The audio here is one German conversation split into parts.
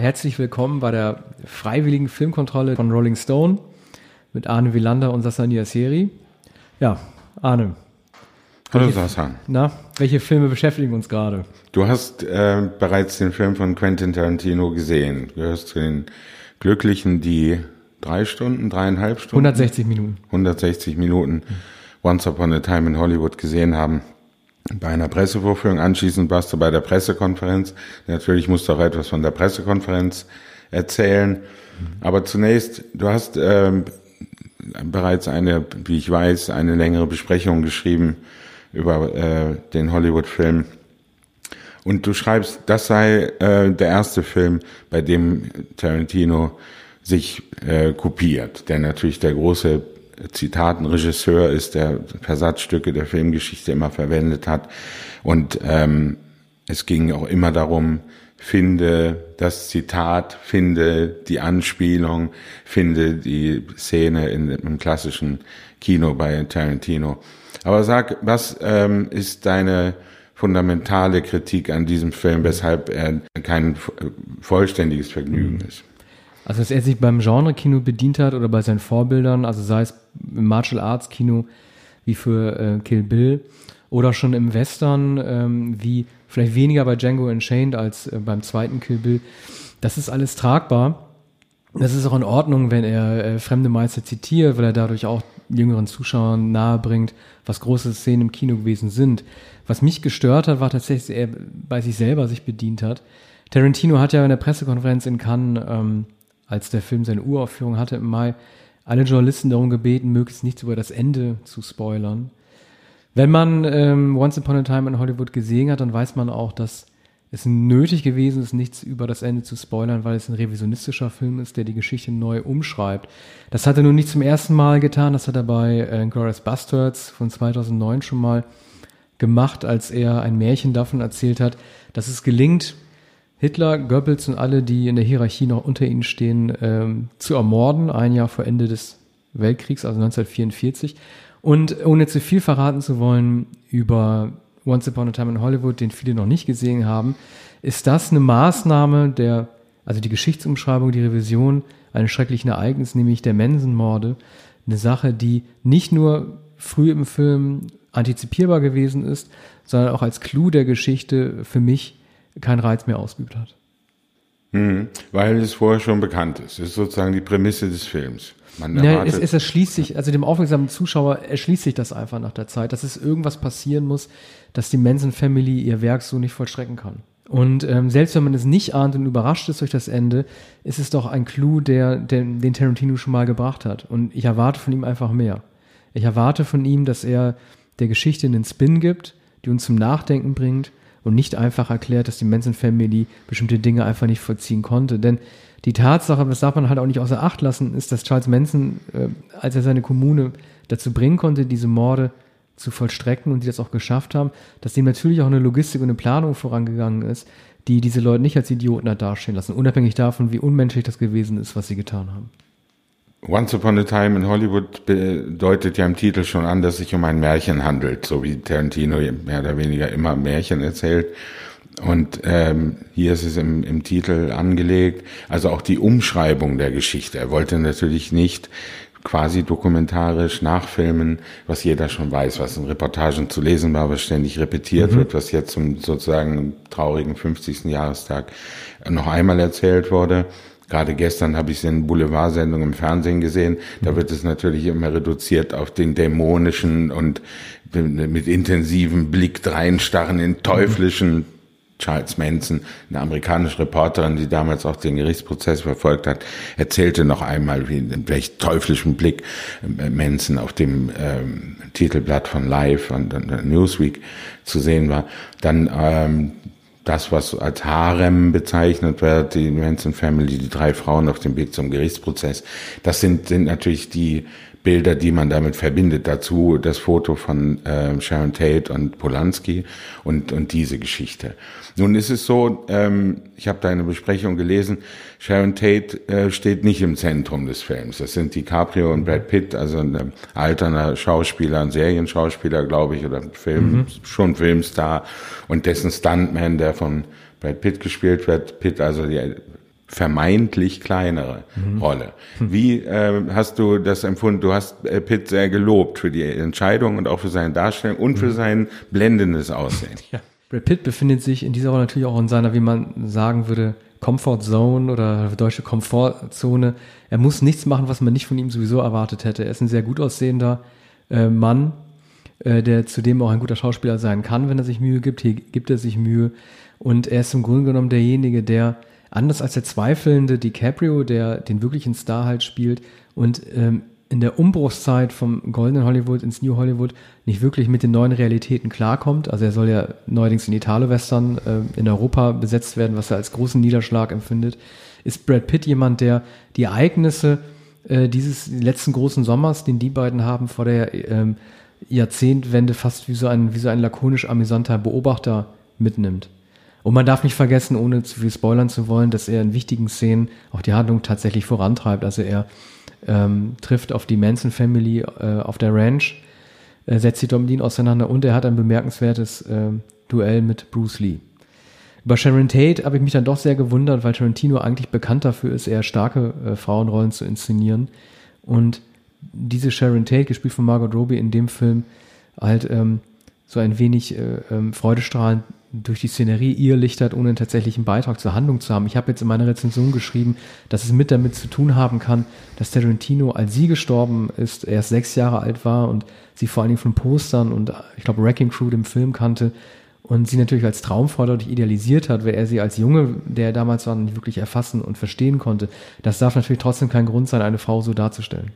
Herzlich willkommen bei der freiwilligen Filmkontrolle von Rolling Stone mit Arne Wielander und Sasania Seri. Ja, Arne. Hallo welche, Sasan. Na, welche Filme beschäftigen uns gerade? Du hast äh, bereits den Film von Quentin Tarantino gesehen. Du gehörst zu den Glücklichen, die drei Stunden, dreieinhalb Stunden? 160 Minuten. 160 Minuten Once Upon a Time in Hollywood gesehen haben. Bei einer Pressevorführung anschließend warst du bei der Pressekonferenz. Natürlich musst du auch etwas von der Pressekonferenz erzählen. Aber zunächst, du hast ähm, bereits eine, wie ich weiß, eine längere Besprechung geschrieben über äh, den Hollywood-Film. Und du schreibst, das sei äh, der erste Film, bei dem Tarantino sich äh, kopiert, der natürlich der große Zitatenregisseur ist, der Versatzstücke der Filmgeschichte immer verwendet hat. Und ähm, es ging auch immer darum, finde das Zitat, finde die Anspielung, finde die Szene in, im klassischen Kino bei Tarantino. Aber sag, was ähm, ist deine fundamentale Kritik an diesem Film, weshalb er kein vollständiges Vergnügen ist? Also, dass er sich beim Genre-Kino bedient hat oder bei seinen Vorbildern, also sei es im Martial Arts Kino wie für äh, Kill Bill oder schon im Western ähm, wie vielleicht weniger bei Django Unchained als äh, beim zweiten Kill Bill. Das ist alles tragbar. Das ist auch in Ordnung, wenn er äh, fremde Meister zitiert, weil er dadurch auch jüngeren Zuschauern nahebringt, was große Szenen im Kino gewesen sind. Was mich gestört hat, war tatsächlich, dass er bei sich selber sich bedient hat. Tarantino hat ja in der Pressekonferenz in Cannes ähm, als der Film seine Uraufführung hatte im Mai, alle Journalisten darum gebeten, möglichst nichts über das Ende zu spoilern. Wenn man ähm, Once Upon a Time in Hollywood gesehen hat, dann weiß man auch, dass es nötig gewesen ist, nichts über das Ende zu spoilern, weil es ein revisionistischer Film ist, der die Geschichte neu umschreibt. Das hat er nun nicht zum ersten Mal getan, das hat er bei äh, Glorious Bastards von 2009 schon mal gemacht, als er ein Märchen davon erzählt hat, dass es gelingt, Hitler, Goebbels und alle, die in der Hierarchie noch unter ihnen stehen, ähm, zu ermorden, ein Jahr vor Ende des Weltkriegs, also 1944. Und ohne zu viel verraten zu wollen über Once Upon a Time in Hollywood, den viele noch nicht gesehen haben, ist das eine Maßnahme der, also die Geschichtsumschreibung, die Revision eines schrecklichen Ereignisses, nämlich der Mensenmorde, eine Sache, die nicht nur früh im Film antizipierbar gewesen ist, sondern auch als Clou der Geschichte für mich keinen Reiz mehr ausgeübt hat. Mhm, weil es vorher schon bekannt ist. Das ist sozusagen die Prämisse des Films. Man ja, es, es erschließt sich, also dem aufmerksamen Zuschauer erschließt sich das einfach nach der Zeit, dass es irgendwas passieren muss, dass die Manson Family ihr Werk so nicht vollstrecken kann. Und ähm, selbst wenn man es nicht ahnt und überrascht ist durch das Ende, ist es doch ein Clou, der, der, den Tarantino schon mal gebracht hat. Und ich erwarte von ihm einfach mehr. Ich erwarte von ihm, dass er der Geschichte einen Spin gibt, die uns zum Nachdenken bringt und nicht einfach erklärt, dass die Manson Family bestimmte Dinge einfach nicht vollziehen konnte. Denn die Tatsache, das darf man halt auch nicht außer Acht lassen, ist, dass Charles Manson, äh, als er seine Kommune dazu bringen konnte, diese Morde zu vollstrecken und die das auch geschafft haben, dass dem natürlich auch eine Logistik und eine Planung vorangegangen ist, die diese Leute nicht als Idioten hat dastehen lassen, unabhängig davon, wie unmenschlich das gewesen ist, was sie getan haben. Once Upon a Time in Hollywood bedeutet ja im Titel schon an, dass sich um ein Märchen handelt, so wie Tarantino mehr oder weniger immer Märchen erzählt. Und ähm, hier ist es im, im Titel angelegt, also auch die Umschreibung der Geschichte. Er wollte natürlich nicht quasi dokumentarisch nachfilmen, was jeder schon weiß, was in Reportagen zu lesen war, was ständig repetiert mhm. wird, was jetzt zum sozusagen traurigen 50. Jahrestag noch einmal erzählt wurde, Gerade gestern habe ich es in Boulevardsendung im Fernsehen gesehen. Da wird es natürlich immer reduziert auf den dämonischen und mit intensivem Blick reinstarren in teuflischen Charles Manson, eine amerikanische Reporterin, die damals auch den Gerichtsprozess verfolgt hat, erzählte noch einmal, wie in welch teuflischen Blick äh, Manson auf dem ähm, Titelblatt von Live und, und Newsweek zu sehen war. Dann ähm, das, was als Harem bezeichnet wird, die Manson Family, die drei Frauen auf dem Weg zum Gerichtsprozess, das sind, sind natürlich die Bilder, die man damit verbindet. Dazu das Foto von äh, Sharon Tate und Polanski und, und diese Geschichte. Nun ist es so, ähm, ich habe da eine Besprechung gelesen, Sharon Tate äh, steht nicht im Zentrum des Films. Das sind DiCaprio und Brad Pitt, also ein alterner Schauspieler, ein Serienschauspieler, glaube ich, oder Film, mhm. schon Filmstar und dessen Stuntman, der von Brad Pitt gespielt wird. Pitt, also die vermeintlich kleinere mhm. Rolle. Wie äh, hast du das empfunden? Du hast äh, Pitt sehr gelobt für die Entscheidung und auch für seine Darstellung und mhm. für sein blendendes Aussehen. Ja. Brad Pitt befindet sich in dieser Rolle natürlich auch in seiner, wie man sagen würde, Comfort Zone oder deutsche Komfortzone. Er muss nichts machen, was man nicht von ihm sowieso erwartet hätte. Er ist ein sehr gut aussehender äh, Mann, äh, der zudem auch ein guter Schauspieler sein kann, wenn er sich Mühe gibt. Hier gibt er sich Mühe. Und er ist im Grunde genommen derjenige, der anders als der zweifelnde DiCaprio, der den wirklichen Star halt spielt und ähm, in der Umbruchszeit vom goldenen Hollywood ins New Hollywood nicht wirklich mit den neuen Realitäten klarkommt. Also er soll ja neuerdings in Italo-Western äh, in Europa besetzt werden, was er als großen Niederschlag empfindet. Ist Brad Pitt jemand, der die Ereignisse äh, dieses letzten großen Sommers, den die beiden haben, vor der ähm, Jahrzehntwende fast wie so ein, wie so ein lakonisch amüsanter Beobachter mitnimmt? Und man darf nicht vergessen, ohne zu viel spoilern zu wollen, dass er in wichtigen Szenen auch die Handlung tatsächlich vorantreibt. Also er ähm, trifft auf die Manson Family äh, auf der Ranch, äh, setzt die Domlin auseinander und er hat ein bemerkenswertes äh, Duell mit Bruce Lee. Über Sharon Tate habe ich mich dann doch sehr gewundert, weil Tarantino eigentlich bekannt dafür ist, eher starke äh, Frauenrollen zu inszenieren. Und diese Sharon Tate, gespielt von Margot Robbie in dem Film, halt ähm, so ein wenig äh, ähm, freudestrahlend durch die Szenerie irrlichtert, ohne einen tatsächlichen Beitrag zur Handlung zu haben. Ich habe jetzt in meiner Rezension geschrieben, dass es mit damit zu tun haben kann, dass Tarantino, als sie gestorben ist, erst sechs Jahre alt war und sie vor allen Dingen von Postern und ich glaube Wrecking Crew dem Film kannte und sie natürlich als Traumfrau dadurch idealisiert hat, weil er sie als Junge, der damals war, nicht wirklich erfassen und verstehen konnte. Das darf natürlich trotzdem kein Grund sein, eine Frau so darzustellen.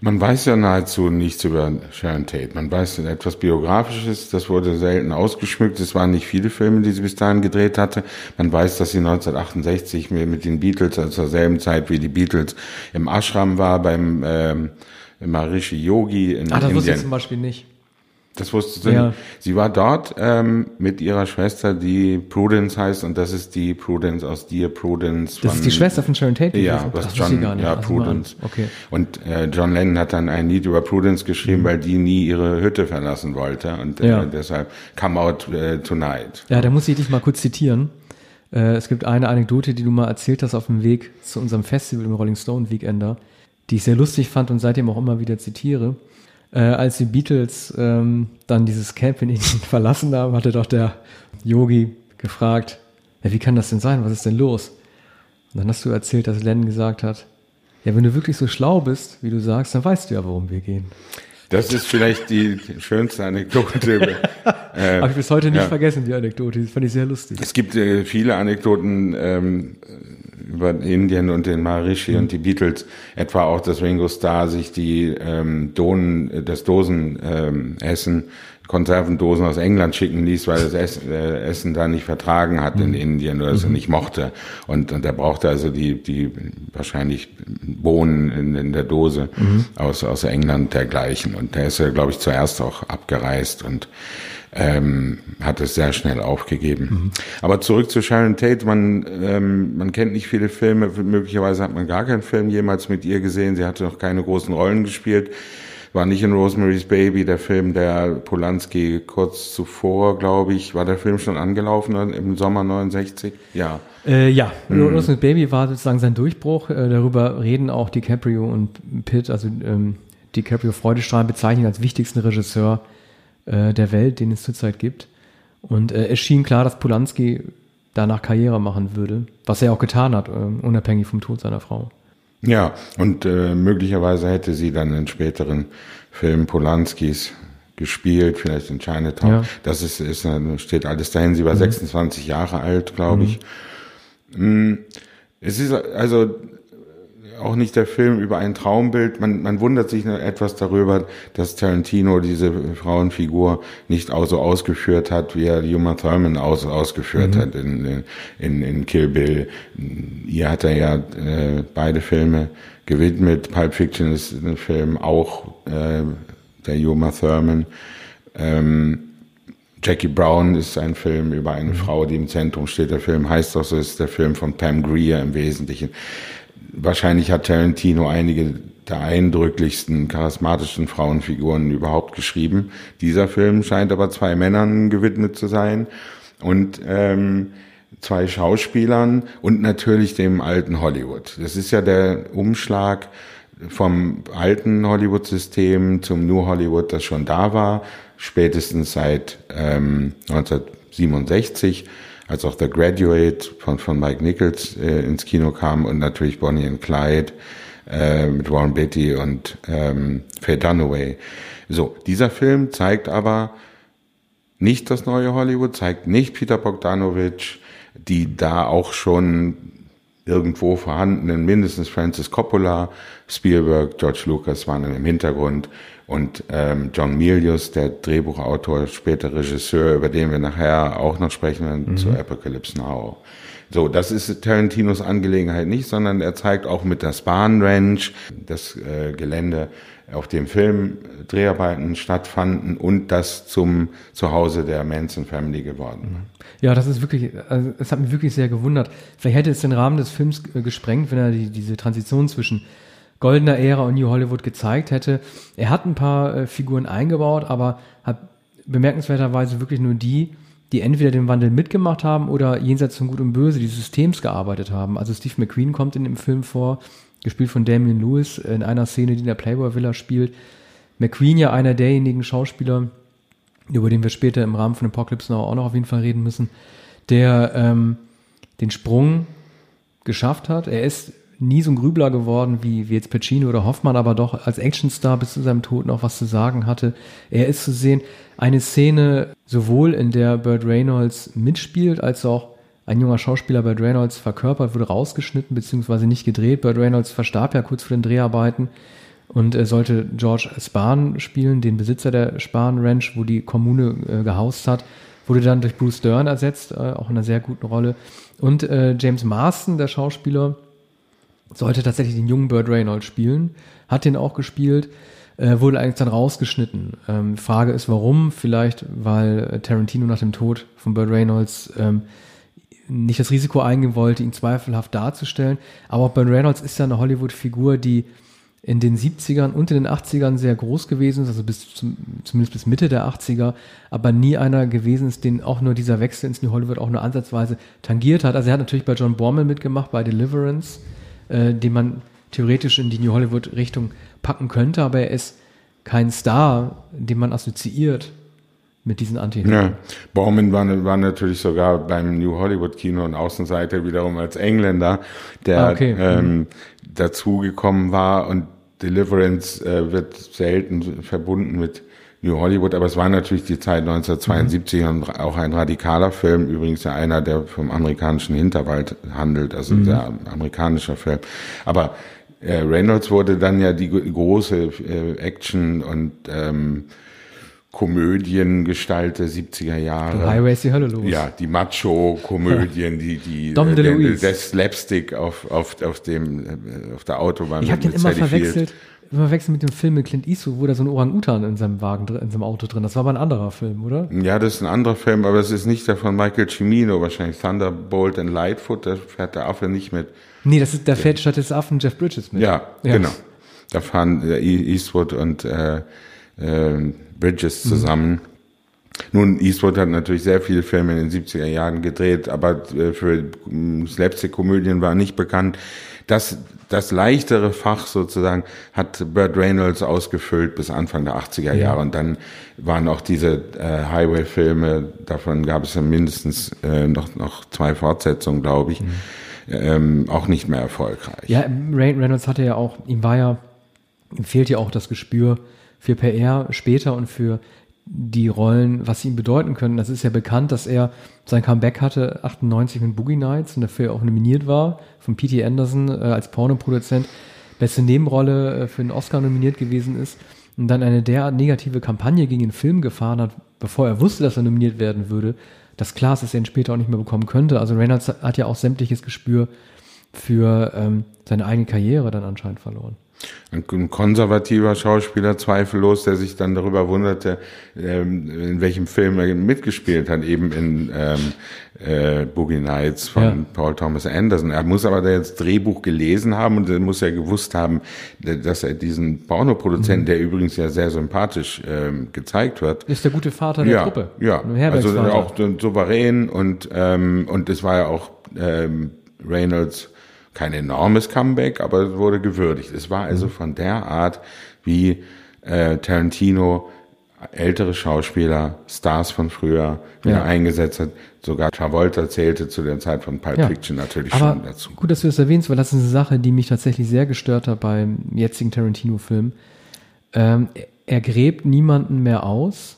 Man weiß ja nahezu nichts über Sharon Tate. Man weiß etwas Biografisches, das wurde selten ausgeschmückt. Es waren nicht viele Filme, die sie bis dahin gedreht hatte. Man weiß, dass sie 1968 mit den Beatles, also zur selben Zeit wie die Beatles, im Ashram war beim ähm, Maharishi Yogi in Ah, das Indien. wusste ich zum Beispiel nicht. Das wusste sie Ja. nicht. Sie war dort ähm, mit ihrer Schwester, die Prudence heißt, und das ist die Prudence aus Dear Prudence. Das ist die Schwester von Sharon Tate? Ja, was ich John, gar nicht. ja, Also. Prudence. Okay. Und äh, John Lennon hat dann ein Lied über Prudence geschrieben, weil die nie ihre Hütte verlassen wollte und äh, Ja. deshalb Come Out äh, Tonight. Ja, da muss ich dich mal kurz zitieren. Äh, es gibt eine Anekdote, die du mal erzählt hast auf dem Weg zu unserem Festival im Rolling Stone Weekender, die ich sehr lustig fand und seitdem auch immer wieder zitiere. Äh, als die Beatles ähm, dann dieses Camp in Indien verlassen haben, hatte doch der Yogi gefragt, ja, wie kann das denn sein? Was ist denn los? Und dann hast du erzählt, dass Lennon gesagt hat, ja, wenn du wirklich so schlau bist, wie du sagst, dann weißt du ja, warum wir gehen. Das ist vielleicht die schönste Anekdote. äh, Habe ich bis heute nicht ja. vergessen, die Anekdote. Die fand ich sehr lustig. Es gibt äh, viele Anekdoten ähm, über Indien und den Maharishi und die Beatles, etwa auch, dass Ringo Starr sich die ähm, Donen, das Dosen ähm, Essen, Konservendosen aus England schicken ließ, weil das Essen, äh, Essen da nicht vertragen hat in Indien oder es nicht mochte. Und, und er brauchte also die, die wahrscheinlich Bohnen in, in der Dose aus, aus England dergleichen. Und der ist ja, glaube ich, zuerst auch abgereist und ähm, hat es sehr schnell aufgegeben. Aber zurück zu Sharon Tate, man, ähm, man kennt nicht viele Filme, möglicherweise hat man gar keinen Film jemals mit ihr gesehen, sie hatte noch keine großen Rollen gespielt, war nicht in Rosemary's Baby, der Film der Polanski kurz zuvor, glaube ich, war der Film schon angelaufen im Sommer 69? Ja. Äh, ja, Mhm. Rosemary's Baby war sozusagen sein Durchbruch. Äh, darüber reden auch DiCaprio und Pitt, also ähm, DiCaprio Freudestrahl bezeichnen als wichtigsten Regisseur äh, der Welt, den es zurzeit gibt. Und äh, es schien klar, dass Polanski danach Karriere machen würde, was er auch getan hat, äh, unabhängig vom Tod seiner Frau. Ja, und äh, möglicherweise hätte sie dann in späteren Filmen Polanskis gespielt, vielleicht in Chinatown. Ja. Das ist, ist äh, steht alles dahin. Sie war 26 Jahre alt, glaube ich. Mm, Es ist also auch nicht der Film über ein Traumbild. Man, man wundert sich nur etwas darüber, dass Tarantino diese Frauenfigur nicht auch so ausgeführt hat, wie er Uma Thurman aus, ausgeführt hat in, in, in Kill Bill. Ihr hat er ja äh, beide Filme gewidmet. Pulp Fiction ist ein Film auch äh, der Uma Thurman. Ähm, Jackie Brown ist ein Film über eine Frau, die im Zentrum steht. Der Film heißt auch so, ist der Film von Pam Grier im Wesentlichen. Wahrscheinlich hat Tarantino einige der eindrücklichsten, charismatischsten Frauenfiguren überhaupt geschrieben. Dieser Film scheint aber zwei Männern gewidmet zu sein. Und ähm, zwei Schauspielern und natürlich dem alten Hollywood. Das ist ja der Umschlag vom alten Hollywood-System zum New Hollywood, das schon da war, spätestens seit ähm, 1967, als auch The Graduate von, von Mike Nichols äh, ins Kino kam und natürlich Bonnie and Clyde äh, mit Warren Beatty und ähm, Faye Dunaway. So, dieser Film zeigt aber nicht das neue Hollywood, zeigt nicht Peter Bogdanovich, die da auch schon irgendwo vorhandenen, mindestens Francis Coppola, Spielberg, George Lucas waren im Hintergrund und ähm, John Milius, der Drehbuchautor, später Regisseur, über den wir nachher auch noch sprechen werden, mhm. zu Apocalypse Now. So, das ist Tarantinos Angelegenheit nicht, sondern er zeigt auch mit der Spahn Ranch das äh, Gelände, auf dem Film Dreharbeiten stattfanden und das zum Zuhause der Manson Family geworden. Ja, das ist wirklich, also es hat mich wirklich sehr gewundert. Vielleicht hätte es den Rahmen des Films äh, gesprengt, wenn er die, diese Transition zwischen goldener Ära und New Hollywood gezeigt hätte. Er hat ein paar äh, Figuren eingebaut, aber hat bemerkenswerterweise wirklich nur die, die entweder den Wandel mitgemacht haben oder jenseits von Gut und Böse dieses Systems gearbeitet haben. Also Steve McQueen kommt in dem Film vor, gespielt von Damien Lewis, in einer Szene, die in der Playboy Villa spielt. McQueen ja einer derjenigen Schauspieler, über den wir später im Rahmen von Apocalypse Now auch noch auf jeden Fall reden müssen, der ähm, den Sprung geschafft hat. Er ist nie so ein Grübler geworden wie, wie jetzt Pacino oder Hoffmann, aber doch als Actionstar bis zu seinem Tod noch was zu sagen hatte. Er ist zu sehen, eine Szene sowohl in der Burt Reynolds mitspielt, als auch ein junger Schauspieler Burt Reynolds verkörpert, wurde rausgeschnitten bzw. nicht gedreht. Burt Reynolds verstarb ja kurz vor den Dreharbeiten und er sollte George Spahn spielen, den Besitzer der Spahn Ranch, wo die Kommune äh, gehaust hat. Wurde dann durch Bruce Dern ersetzt, äh, auch in einer sehr guten Rolle. Und äh, James Marston, der Schauspieler, sollte tatsächlich den jungen Burt Reynolds spielen, hat den auch gespielt, äh, wurde eigentlich dann rausgeschnitten. Ähm, Frage ist, warum? Vielleicht, weil äh, Tarantino nach dem Tod von Burt Reynolds ähm, nicht das Risiko eingehen wollte, ihn zweifelhaft darzustellen. Aber auch Burt Reynolds ist ja eine Hollywood-Figur, die in den 70ern und in den 80ern sehr groß gewesen ist, also bis zum, zumindest bis Mitte der 80er, aber nie einer gewesen ist, den auch nur dieser Wechsel ins New Hollywood auch nur ansatzweise tangiert hat. Also er hat natürlich bei John Borman mitgemacht, bei Deliverance, äh, den man theoretisch in die New Hollywood-Richtung packen könnte, aber er ist kein Star, den man assoziiert mit diesen anti Ja, Baumann war, war, natürlich sogar beim New Hollywood Kino und Außenseiter wiederum als Engländer, der ah, okay. ähm, mhm. dazugekommen war und Deliverance äh, wird selten verbunden mit New Hollywood, aber es war natürlich die Zeit 1972 mhm. und auch ein radikaler Film, übrigens ja einer, der vom amerikanischen Hinterwald handelt, also mhm. der amerikanische Film. Aber äh, Reynolds wurde dann ja die große äh, Action und ähm, Komödiengestalt der 70er Jahre. Highway ist die Hölle los. Ja, die Macho-Komödien, die, die, Dom der, der Slapstick auf, auf, auf dem, äh, auf der Autobahn. Ich habe den immer verwechselt immer wechseln mit dem Film mit Clint Eastwood, wo da so ein Orang-Utan in seinem Wagen, in seinem Auto drin. Das war aber ein anderer Film, oder? Ja, das ist ein anderer Film, aber es ist nicht der von Michael Cimino wahrscheinlich. Thunderbolt and Lightfoot, da fährt der Affe nicht mit. Nee, das ist, da fährt statt des Affen Jeff Bridges mit. Ja, ja. genau. Da fahren äh, Eastwood und äh, äh, Bridges mhm. zusammen. Mhm. Nun, Eastwood hat natürlich sehr viele Filme in den 70er Jahren gedreht, aber äh, für Slapstick-Komödien war nicht bekannt. Das, das leichtere Fach sozusagen hat Burt Reynolds ausgefüllt bis Anfang der 80er Jahre. Ja. Und dann waren auch diese äh, Highway-Filme, davon gab es ja mindestens äh, noch, noch zwei Fortsetzungen, glaube ich, mhm. ähm, auch nicht mehr erfolgreich. Ja, Reynolds hatte ja auch, ihm war ja, ihm fehlt ja auch das Gespür für PR später und für die Rollen, was sie ihm bedeuten können. Das ist ja bekannt, dass er sein Comeback hatte 98 mit Boogie Nights und dafür auch nominiert war von P.T. Anderson äh, als Pornoproduzent, beste Nebenrolle äh, für den Oscar nominiert gewesen ist und dann eine derart negative Kampagne gegen den Film gefahren hat, bevor er wusste, dass er nominiert werden würde, dass klar ist, dass er ihn später auch nicht mehr bekommen könnte. Also Reynolds hat ja auch sämtliches Gespür für ähm, seine eigene Karriere dann anscheinend verloren. Ein konservativer Schauspieler, zweifellos, der sich dann darüber wunderte, ähm, in welchem Film er mitgespielt hat, eben in ähm, äh, Boogie Nights von ja. Paul Thomas Anderson. Er muss aber das Drehbuch gelesen haben und er muss ja gewusst haben, dass er diesen Pornoproduzenten, mhm. der übrigens ja sehr sympathisch ähm, gezeigt wird. Ist der gute Vater der ja, Truppe. Ja, also auch souverän und, ähm, und es war ja auch ähm, Reynolds kein enormes Comeback, aber es wurde gewürdigt. Es war also mhm. von der Art, wie äh, Tarantino ältere Schauspieler, Stars von früher wieder ja. eingesetzt hat. Sogar Travolta zählte zu der Zeit von Pulp ja. Fiction natürlich Aber schon dazu. Gut, dass du das erwähnst, weil das ist eine Sache, die mich tatsächlich sehr gestört hat beim jetzigen Tarantino-Film. Ähm, er gräbt niemanden mehr aus,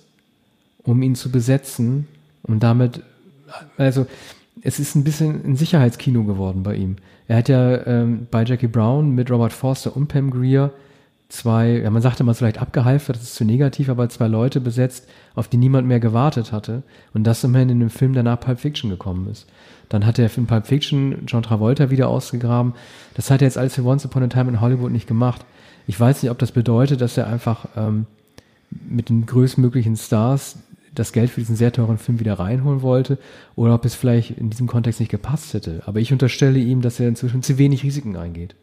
um ihn zu besetzen und damit, also es ist ein bisschen ein Sicherheitskino geworden bei ihm. Er hat ja ähm, bei Jackie Brown mit Robert Forster und Pam Greer zwei, ja, man sagte mal vielleicht abgehalftert, das ist zu negativ, aber zwei Leute besetzt, auf die niemand mehr gewartet hatte. Und das immerhin in dem Film danach Pulp Fiction gekommen ist. Dann hat er in Pulp Fiction John Travolta wieder ausgegraben. Das hat er jetzt alles für Once Upon a Time in Hollywood nicht gemacht. Ich weiß nicht, ob das bedeutet, dass er einfach ähm, mit den größtmöglichen Stars das Geld für diesen sehr teuren Film wieder reinholen wollte oder ob es vielleicht in diesem Kontext nicht gepasst hätte. Aber ich unterstelle ihm, dass er inzwischen zu wenig Risiken eingeht.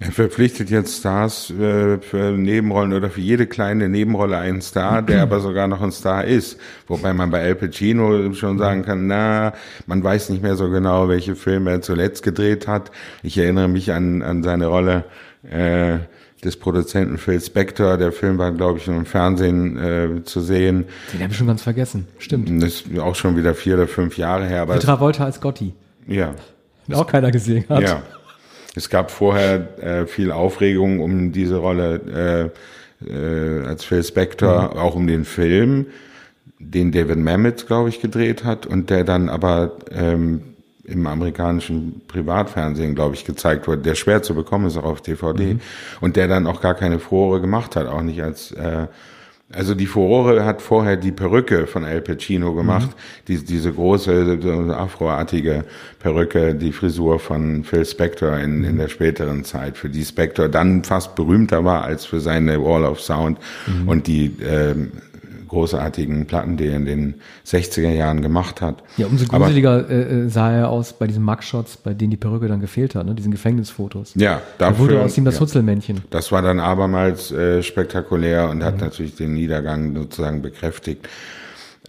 Er verpflichtet jetzt Stars äh, für Nebenrollen oder für jede kleine Nebenrolle einen Star, der aber sogar noch ein Star ist. Wobei man bei Al Pacino schon sagen kann, na, man weiß nicht mehr so genau, welche Filme er zuletzt gedreht hat. Ich erinnere mich an, an seine Rolle äh, des Produzenten Phil Spector. Der Film war, glaube ich, im Fernsehen äh, zu sehen. Den habe ich schon ganz vergessen. Stimmt. Das ist auch schon wieder vier oder fünf Jahre her. Aber Travolta als Gotti. Ja. Den auch keiner gesehen hat. Ja. Es gab vorher äh, viel Aufregung um diese Rolle äh, äh, als Phil Spector, mhm. auch um den Film, den David Mamet, glaube ich, gedreht hat und der dann aber ähm, im amerikanischen Privatfernsehen, glaube ich, gezeigt wurde, der schwer zu bekommen ist, auch auf DVD. Mhm. Und der dann auch gar keine Furore gemacht hat, auch nicht als äh, also die Furore hat vorher die Perücke von Al Pacino gemacht, mhm. die, diese große afroartige Perücke, die Frisur von Phil Spector in, in der späteren Zeit, für die Spector dann fast berühmter war als für seine Wall of Sound mhm. und die ähm, großartigen Platten, die er in den 60er Jahren gemacht hat. Ja, umso gruseliger äh, äh, sah er aus bei diesen Mugshots, bei denen die Perücke dann gefehlt hat, ne? diesen Gefängnisfotos. Ja, dafür, da wurde aus ihm das ja, Hutzelmännchen. Das war dann abermals äh, spektakulär und hat mhm. natürlich den Niedergang sozusagen bekräftigt.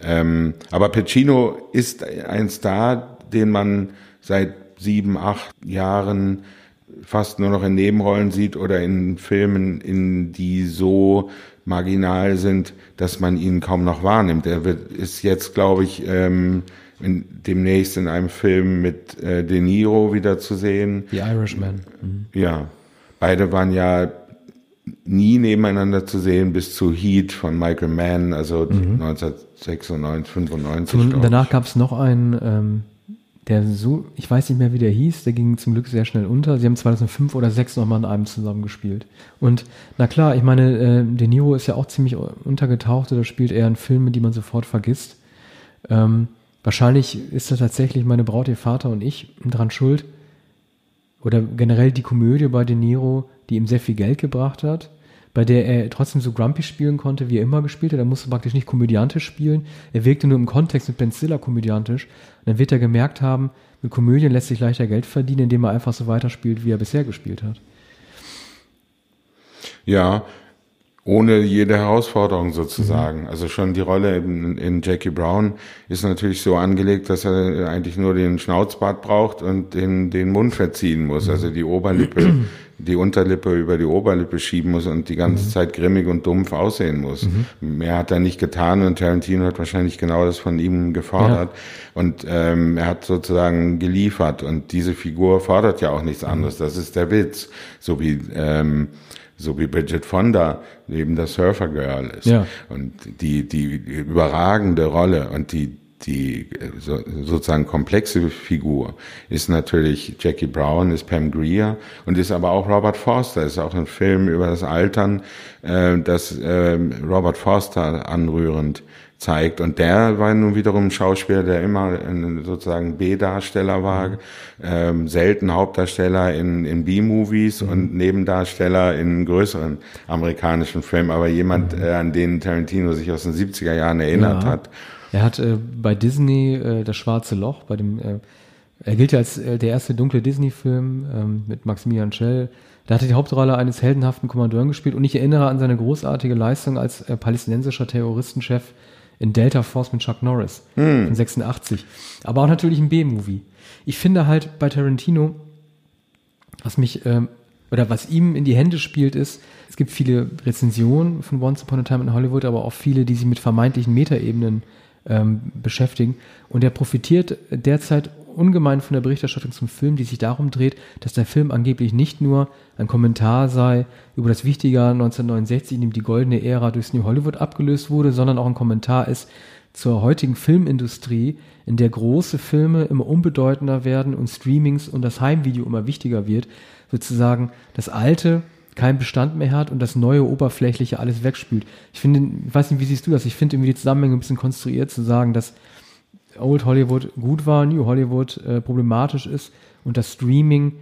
Ähm, aber Pacino ist ein Star, den man seit sieben, acht Jahren fast nur noch in Nebenrollen sieht oder in Filmen, in die so marginal sind, dass man ihn kaum noch wahrnimmt. Er wird, ist jetzt, glaube ich, ähm, in, demnächst in einem Film mit äh, De Niro wieder zu sehen. The Irishman. Mhm. Ja, beide waren ja nie nebeneinander zu sehen bis zu Heat von Michael Mann, also mhm. 1996, 95. Und danach gab es noch einen ähm, der so, ich weiß nicht mehr, wie der hieß, der ging zum Glück sehr schnell unter. Sie haben 2005 oder 2006 nochmal in einem zusammengespielt. Und na klar, ich meine, äh, De Niro ist ja auch ziemlich untergetaucht oder spielt eher in Filme, die man sofort vergisst. Ähm, wahrscheinlich ist da tatsächlich meine Braut, ihr Vater und ich dran schuld. Oder generell die Komödie bei De Niro, die ihm sehr viel Geld gebracht hat bei der er trotzdem so grumpy spielen konnte, wie er immer gespielt hat. Er musste praktisch nicht komödiantisch spielen. Er wirkte nur im Kontext mit Ben Stiller komödiantisch. Und dann wird er gemerkt haben, mit Komödien lässt sich leichter Geld verdienen, indem er einfach so weiterspielt, wie er bisher gespielt hat. Ja, ohne jede Herausforderung sozusagen. Mhm. Also schon die Rolle in, in, Jackie Brown ist natürlich so angelegt, dass er eigentlich nur den Schnauzbart braucht und den, den Mund verziehen muss. Mhm. Also die Oberlippe, die Unterlippe über die Oberlippe schieben muss und die ganze mhm. Zeit grimmig und dumpf aussehen muss. Mhm. Mehr hat er nicht getan und Tarantino hat wahrscheinlich genau das von ihm gefordert. Ja. Und ähm, er hat sozusagen geliefert und diese Figur fordert ja auch nichts mhm. anderes. Das ist der Witz. So wie ähm, so wie Bridget Fonda eben das Surfer Girl ist. Ja. Und die, die überragende Rolle und die, die so, sozusagen komplexe Figur ist natürlich Jackie Brown, ist Pam Greer und ist aber auch Robert Forster, ist auch ein Film über das Altern, äh, das äh, Robert Forster anrührend zeigt. Und der war nun wiederum ein Schauspieler, der immer ein, sozusagen B-Darsteller war, ähm, selten Hauptdarsteller in, in B-Movies mhm. und Nebendarsteller in größeren amerikanischen Filmen, aber jemand, mhm. äh, an den Tarantino sich aus den 70er Jahren erinnert ja. hat. Er hat äh, bei Disney äh, das Schwarze Loch, bei dem äh, er gilt ja als äh, der erste dunkle Disney-Film ähm, mit Maximilian Schell. Da hat er die Hauptrolle eines heldenhaften Kommandeuren gespielt und ich erinnere an seine großartige Leistung als äh, palästinensischer Terroristenchef in Delta Force mit Chuck Norris hm. in 86. Aber auch natürlich ein B-Movie. Ich finde halt bei Tarantino, was mich ähm, oder was ihm in die Hände spielt, ist, es gibt viele Rezensionen von Once Upon a Time in Hollywood, aber auch viele, die sich mit vermeintlichen Metaebenen ähm, beschäftigen. Und er profitiert derzeit ungemein von der Berichterstattung zum Film, die sich darum dreht, dass der Film angeblich nicht nur ein Kommentar sei über das wichtige 1969, in dem die goldene Ära durchs New Hollywood abgelöst wurde, sondern auch ein Kommentar ist zur heutigen Filmindustrie, in der große Filme immer unbedeutender werden und Streamings und das Heimvideo immer wichtiger wird, sozusagen das alte keinen Bestand mehr hat und das neue Oberflächliche alles wegspült. Ich finde, ich weiß nicht, wie siehst du das? Ich finde irgendwie die Zusammenhänge ein bisschen konstruiert zu sagen, dass Old Hollywood gut war, New Hollywood äh, problematisch ist und das Streaming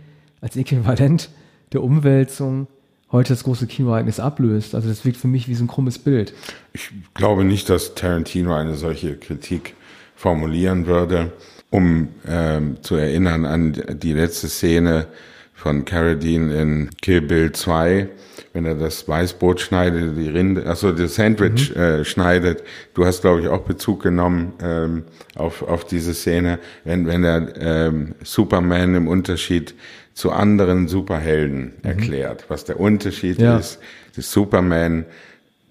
als Äquivalent der Umwälzung heute das große Kinoereignis ablöst. Also das wirkt für mich wie so ein krummes Bild. Ich glaube nicht, dass Tarantino eine solche Kritik formulieren würde. Um ähm, zu erinnern an die letzte Szene von Carradine in Kill Bill 2, wenn er das Weißbrot schneidet, die Rinde, also das Sandwich mhm. äh, schneidet. Du hast, glaube ich, auch Bezug genommen ähm, auf, auf diese Szene, wenn, wenn er ähm, Superman im Unterschied zu anderen Superhelden mhm. erklärt, was der Unterschied ja. ist, das Superman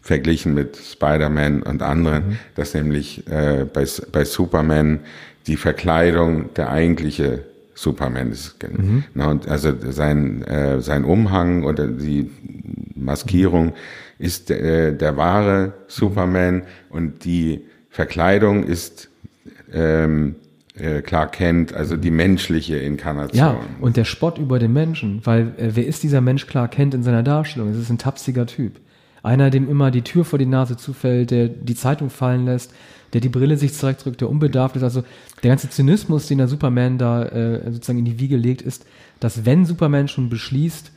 verglichen mit Spider-Man und anderen, mhm. dass nämlich äh, bei, bei Superman die Verkleidung der eigentliche Superman ist. Mhm. Na, und also sein, äh, sein Umhang oder die Maskierung ist äh, der wahre Superman und die Verkleidung ist ähm, äh, Clark Kent, also die menschliche Inkarnation. Ja, und der Spott über den Menschen, weil äh, wer ist dieser Mensch Clark Kent in seiner Darstellung? Es ist ein tapsiger Typ. Einer, dem immer die Tür vor die Nase zufällt, der die Zeitung fallen lässt, der die Brille sich zurückdrückt, der unbedarft ist. Also der ganze Zynismus, den der Superman da äh, sozusagen in die Wiege legt, ist, dass wenn Superman schon beschließt,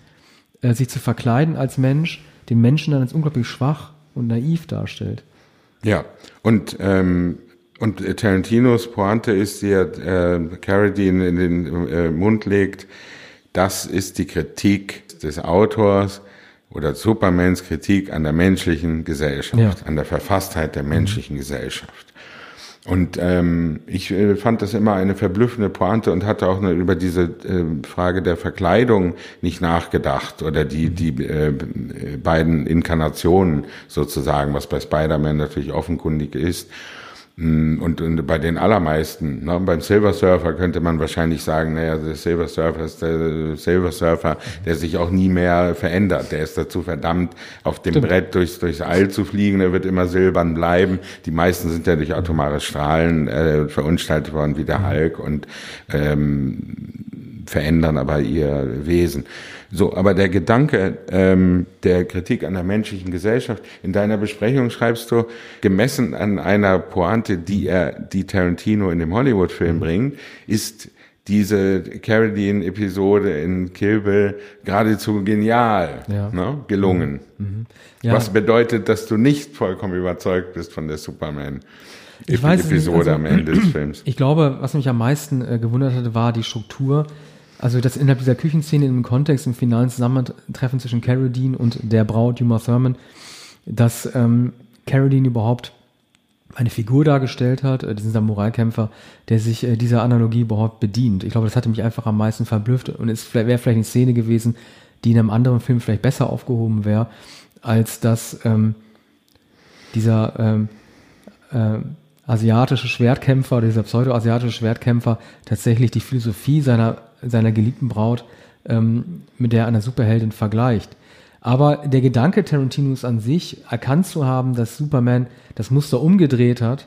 äh, sich zu verkleiden als Mensch, den Menschen dann als unglaublich schwach und naiv darstellt. Ja, und ähm, und Tarantinos Pointe ist, die er äh, Carradine in den äh, Mund legt, das ist die Kritik des Autors oder Supermans Kritik an der menschlichen Gesellschaft, ja. an der Verfasstheit der menschlichen mhm. Gesellschaft. Und ähm, ich äh, fand das immer eine verblüffende Pointe und hatte auch eine, über diese äh, Frage der Verkleidung nicht nachgedacht oder die, die äh, beiden Inkarnationen sozusagen, was bei Spider-Man natürlich offenkundig ist. Mm, und, und bei den allermeisten, ne, beim Silver Surfer könnte man wahrscheinlich sagen, naja, der Silver Surfer ist der Silver Surfer, der sich auch nie mehr verändert. Der ist dazu verdammt, auf dem Stimmt. Brett durchs, durchs All zu fliegen. Er wird immer silbern bleiben. Die meisten sind ja durch atomare Strahlen äh, verunstaltet worden, wie der Hulk und ähm, verändern aber ihr Wesen. So, aber der Gedanke ähm, der Kritik an der menschlichen Gesellschaft, in deiner Besprechung schreibst du, gemessen an einer Pointe, die er, die Tarantino in dem Hollywood-Film mhm. bringt, ist diese Carradine-Episode in Kill Bill geradezu genial ja. ne, gelungen. Mhm. mhm. Ja. Was bedeutet, dass du nicht vollkommen überzeugt bist von der Superman. Ich weiß Episode also, am Ende des Films. Ich glaube, was mich am meisten äh, gewundert hatte, war die Struktur also das innerhalb dieser Küchenszene im Kontext im finalen Zusammentreffen zwischen Carradine und der Braut Uma Thurman, dass ähm, Carradine überhaupt eine Figur dargestellt hat, äh, diesen Samurai-Kämpfer, der sich äh, dieser Analogie überhaupt bedient. Ich glaube, das hatte mich einfach am meisten verblüfft und es wäre vielleicht eine Szene gewesen, die in einem anderen Film vielleicht besser aufgehoben wäre, als dass ähm, dieser ähm, äh, asiatische Schwertkämpfer, dieser pseudo-asiatische Schwertkämpfer tatsächlich die Philosophie seiner seiner geliebten Braut ähm, mit der einer Superheldin vergleicht. Aber der Gedanke Tarantinos an sich, erkannt zu haben, dass Superman das Muster umgedreht hat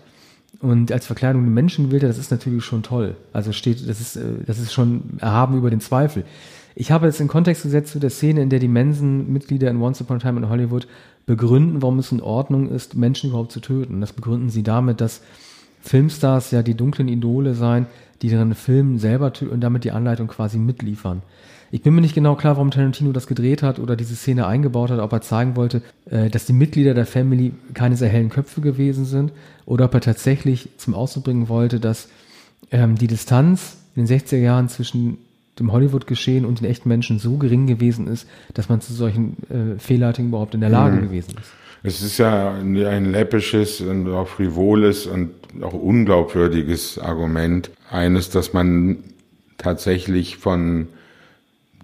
und als Verkleidung den Menschen gewählt hat, das ist natürlich schon toll. Also steht, das ist, äh, das ist schon erhaben über den Zweifel. Ich habe es in Kontext gesetzt zu der Szene, in der die Mensen-Mitglieder in Once Upon a Time in Hollywood begründen, warum es in Ordnung ist, Menschen überhaupt zu töten. Das begründen sie damit, dass Filmstars ja die dunklen Idole seien, die ihren Film selber und damit die Anleitung quasi mitliefern. Ich bin mir nicht genau klar, warum Tarantino das gedreht hat oder diese Szene eingebaut hat, ob er zeigen wollte, äh, dass die Mitglieder der Family keine sehr hellen Köpfe gewesen sind oder ob er tatsächlich zum Ausdruck bringen wollte, dass ähm, die Distanz in den 60er Jahren zwischen dem Hollywood-Geschehen und den echten Menschen so gering gewesen ist, dass man zu solchen äh, Fehlleitungen überhaupt in der Lage mhm. gewesen ist. Es ist ja ein läppisches und auch frivoles und auch unglaubwürdiges Argument. Eines, dass man tatsächlich von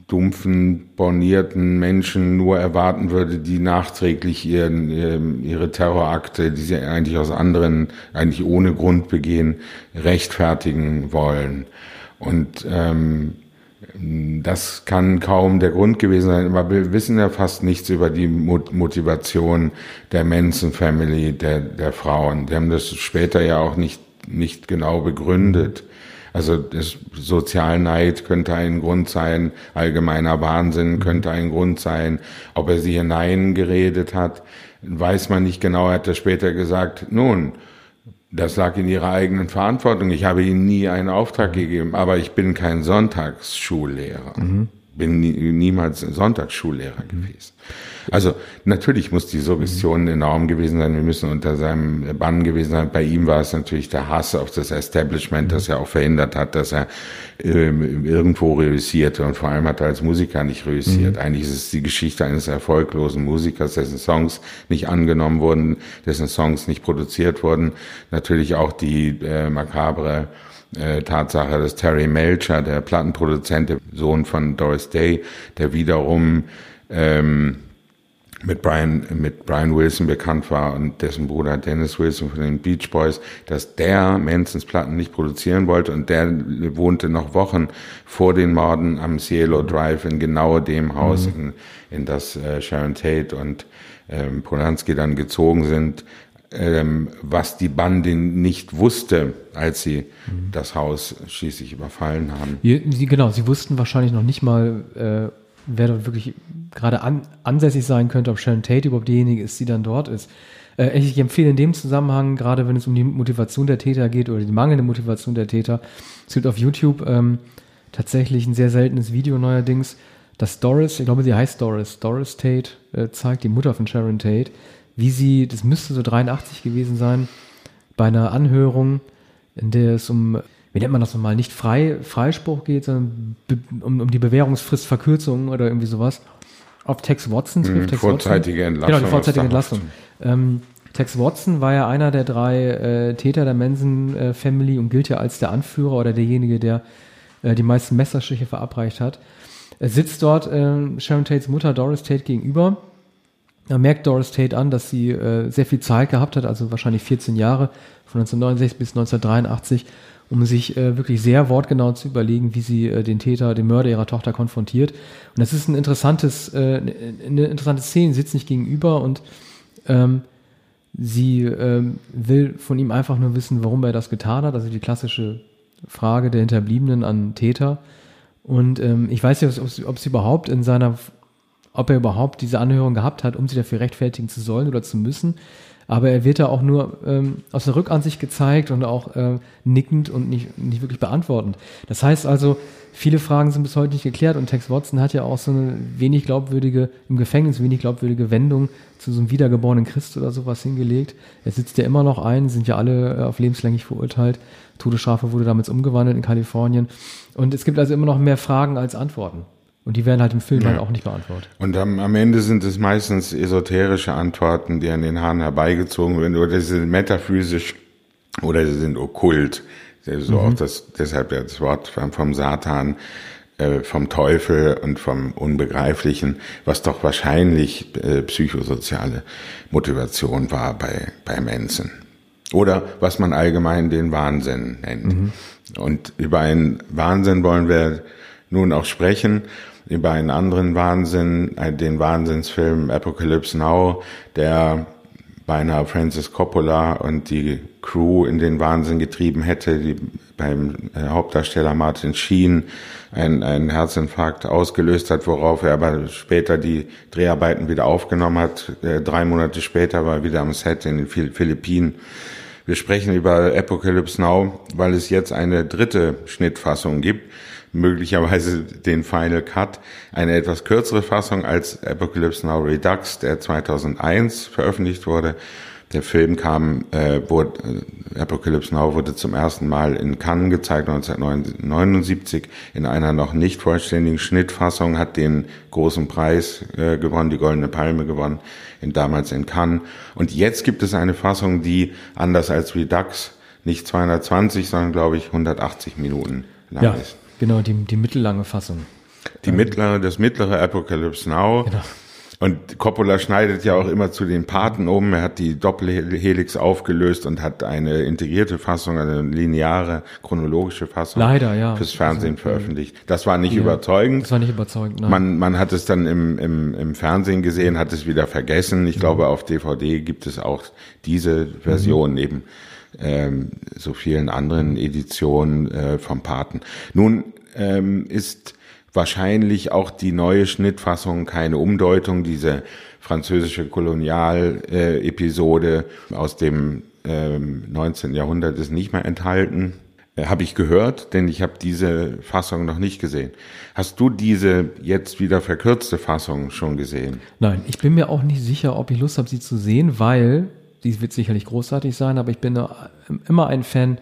dumpfen, bornierten Menschen nur erwarten würde, die nachträglich ihren, ihre Terrorakte, die sie eigentlich aus anderen, eigentlich ohne Grund begehen, rechtfertigen wollen. Und ähm, das kann kaum der Grund gewesen sein, aber wir wissen ja fast nichts über die Motivation der Manson Family, der, der Frauen. Die haben das später ja auch nicht, nicht genau begründet. Also das Sozialneid könnte ein Grund sein, allgemeiner Wahnsinn könnte ein Grund sein. Ob er sie hineingeredet hat, weiß man nicht genau. Er hat er später gesagt, nun, das lag in ihrer eigenen Verantwortung. Ich habe ihnen nie einen Auftrag gegeben, aber ich bin kein Sonntagsschullehrer. Mhm. Bin nie, niemals Sonntagsschullehrer mhm. gewesen. Also natürlich muss die Suggestion mhm. enorm gewesen sein. Wir müssen unter seinem Bann gewesen sein. Bei ihm war es natürlich der Hass auf das Establishment, das ja auch verhindert hat, dass er ähm, irgendwo reüssierte und vor allem hat er als Musiker nicht reüssiert. Mhm. Eigentlich ist es die Geschichte eines erfolglosen Musikers, dessen Songs nicht angenommen wurden, dessen Songs nicht produziert wurden. Natürlich auch die äh, makabre äh, Tatsache, dass Terry Melcher, der Plattenproduzent, der Sohn von Doris Day, der wiederum ähm, mit Brian, mit Brian Wilson bekannt war und dessen Bruder Dennis Wilson von den Beach Boys, dass der Mansons Platten nicht produzieren wollte und der wohnte noch Wochen vor den Morden am Cielo Drive in genau dem Haus, mhm. in, in das äh, Sharon Tate und ähm, Polanski dann gezogen sind, ähm, was die Bande nicht wusste, als sie mhm. das Haus schließlich überfallen haben. Die, genau, sie wussten wahrscheinlich noch nicht mal, äh, wer dort wirklich gerade an, ansässig sein könnte, ob Sharon Tate überhaupt diejenige ist, die dann dort ist. Äh, ich empfehle in dem Zusammenhang, gerade wenn es um die Motivation der Täter geht oder die mangelnde Motivation der Täter, es gibt auf YouTube ähm, tatsächlich ein sehr seltenes Video neuerdings, das Doris, ich glaube, sie heißt Doris, Doris Tate äh, zeigt, die Mutter von Sharon Tate, wie sie, das müsste so 83 gewesen sein, bei einer Anhörung, in der es um wie nennt man das nochmal, nicht frei, Freispruch geht, sondern um, um die Bewährungsfristverkürzung oder irgendwie sowas. Auf Tex Watson trifft hm, vorzeitige Watson. Entlassung. Genau, die vorzeitige Entlassung. Ähm, Tex Watson war ja einer der drei äh, Täter der Manson äh, Family und gilt ja als der Anführer oder derjenige, der äh, die meisten Messerstiche verabreicht hat. Er sitzt dort äh, Sharon Tates Mutter Doris Tate gegenüber. Er merkt Doris Tate an, dass sie äh, sehr viel Zeit gehabt hat, also wahrscheinlich 14 Jahre, von 1969 bis 1983, um sich äh, wirklich sehr wortgenau zu überlegen, wie sie äh, den Täter, den Mörder ihrer Tochter konfrontiert. Und das ist ein interessantes, äh, eine interessante Szene, sie sitzt nicht gegenüber und ähm, sie ähm, will von ihm einfach nur wissen, warum er das getan hat, also die klassische Frage der Hinterbliebenen an Täter. Und ähm, ich weiß nicht, ob sie überhaupt in seiner, ob er überhaupt diese Anhörung gehabt hat, um sie dafür rechtfertigen zu sollen oder zu müssen aber er wird da auch nur ähm, aus der Rückansicht gezeigt und auch äh, nickend und nicht, nicht wirklich beantwortend. Das heißt also, viele Fragen sind bis heute nicht geklärt und Tex Watson hat ja auch so eine wenig glaubwürdige, im Gefängnis wenig glaubwürdige Wendung zu so einem wiedergeborenen Christ oder sowas hingelegt. Er sitzt ja immer noch ein, sind ja alle äh, auf lebenslänglich verurteilt. Todesstrafe wurde damals umgewandelt in Kalifornien. Und es gibt also immer noch mehr Fragen als Antworten. Und die werden halt im Film ja. halt auch nicht beantwortet. Und am, am, Ende sind es meistens esoterische Antworten, die an den Haaren herbeigezogen werden, oder sie sind metaphysisch oder sie sind okkult. So mhm. auch das, deshalb das Wort vom Satan, äh, vom Teufel und vom Unbegreiflichen, was doch wahrscheinlich äh, psychosoziale Motivation war bei, bei Manson. Oder was man allgemein den Wahnsinn nennt. Mhm. Und über einen Wahnsinn wollen wir nun auch sprechen über einen anderen Wahnsinn, den Wahnsinnsfilm Apocalypse Now, der beinahe Francis Coppola und die Crew in den Wahnsinn getrieben hätte, die beim äh, Hauptdarsteller Martin Sheen einen, einen Herzinfarkt ausgelöst hat, worauf er aber später die Dreharbeiten wieder aufgenommen hat. Äh, drei Monate später war er wieder am Set in den Philippinen. Wir sprechen über Apocalypse Now, weil es jetzt eine dritte Schnittfassung gibt, möglicherweise den Final Cut, eine etwas kürzere Fassung als Apocalypse Now Redux, der 2001 veröffentlicht wurde der Film kam, äh, wurde, äh, Apocalypse Now wurde zum ersten Mal in Cannes gezeigt, 1979, in einer noch nicht vollständigen Schnittfassung, hat den großen Preis äh, gewonnen, die Goldene Palme gewonnen, in, damals in Cannes. Und jetzt gibt es eine Fassung, die anders als Redux nicht 220, sondern glaube ich 180 Minuten lang ja, ist. Genau, die, die mittellange Fassung. Die mittlere, das mittlere Apocalypse Now. Genau und Coppola schneidet ja auch immer zu den Paten um. Er hat die Doppelhelix aufgelöst und hat eine integrierte Fassung, eine lineare, chronologische Fassung Leider, ja. fürs Fernsehen also, veröffentlicht. Das war nicht ja, überzeugend. Das war nicht überzeugend, nein. Man, man hat es dann im, im, im Fernsehen gesehen, hat es wieder vergessen. Ich mhm. glaube, auf DVD gibt es auch diese Version mhm. neben ähm, so vielen anderen Editionen äh, vom Paten. Nun ähm, ist wahrscheinlich auch die neue Schnittfassung keine Umdeutung. Diese französische Kolonial-Episode aus dem 19. Ähm, Jahrhundert ist nicht mehr enthalten. Äh, habe ich gehört, denn ich habe diese Fassung noch nicht gesehen. Hast du diese jetzt wieder verkürzte Fassung schon gesehen? Nein, ich bin mir auch nicht sicher, ob ich Lust habe, sie zu sehen, weil die wird sicherlich großartig sein, aber ich bin immer ein Fan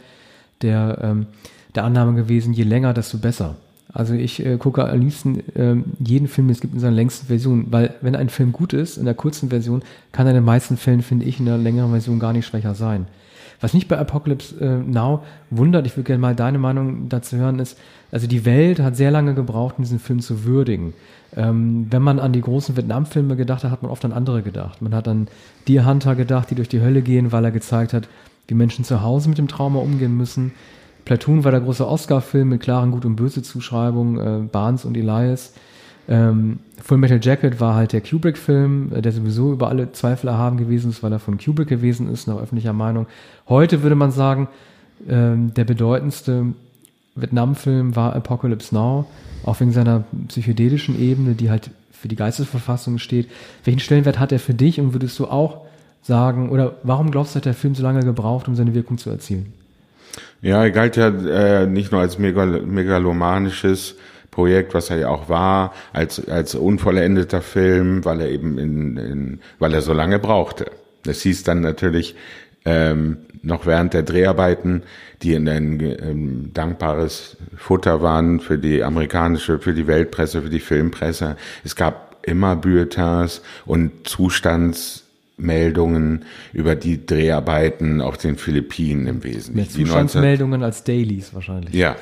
der, ähm, der Annahme gewesen, je länger, desto besser. Also ich äh, gucke am liebsten äh, jeden Film, den es gibt in seiner längsten Version, weil wenn ein Film gut ist, in der kurzen Version, kann er in den meisten Fällen, finde ich, in der längeren Version gar nicht schwächer sein. Was mich bei Apocalypse äh, Now wundert, ich würde gerne mal deine Meinung dazu hören, ist, also die Welt hat sehr lange gebraucht, um diesen Film zu würdigen. Ähm, wenn man an die großen Vietnam-Filme gedacht hat, hat man oft an andere gedacht. Man hat an Deer Hunter gedacht, die durch die Hölle gehen, weil er gezeigt hat, wie Menschen zu Hause mit dem Trauma umgehen müssen. Platoon war der große Oscar-Film mit klaren Gut- und Böse-Zuschreibungen, äh, Barnes und Elias. Ähm, Full Metal Jacket war halt der Kubrick-Film, äh, der sowieso über alle Zweifel erhaben gewesen ist, weil er von Kubrick gewesen ist, nach öffentlicher Meinung. Heute würde man sagen, ähm, der bedeutendste Vietnam-Film war Apocalypse Now, auch wegen seiner psychedelischen Ebene, die halt für die Geistesverfassung steht. Welchen Stellenwert hat er für dich und würdest du auch sagen, oder warum glaubst du, hat der Film so lange gebraucht, um seine Wirkung zu erzielen? Ja, er galt ja äh, nicht nur als megal megalomanisches Projekt, was er ja auch war, als, als unvollendeter Film, weil er eben in, in weil er so lange brauchte. Das hieß dann natürlich ähm, noch während der Dreharbeiten, die in ein ähm, dankbares Futter waren für die amerikanische, für die Weltpresse, für die Filmpresse. Es gab immer Bulletins und Zustands Meldungen über die Dreharbeiten auf den Philippinen im Wesentlichen. Mehr Zustandsmeldungen als Dailies wahrscheinlich. Ja,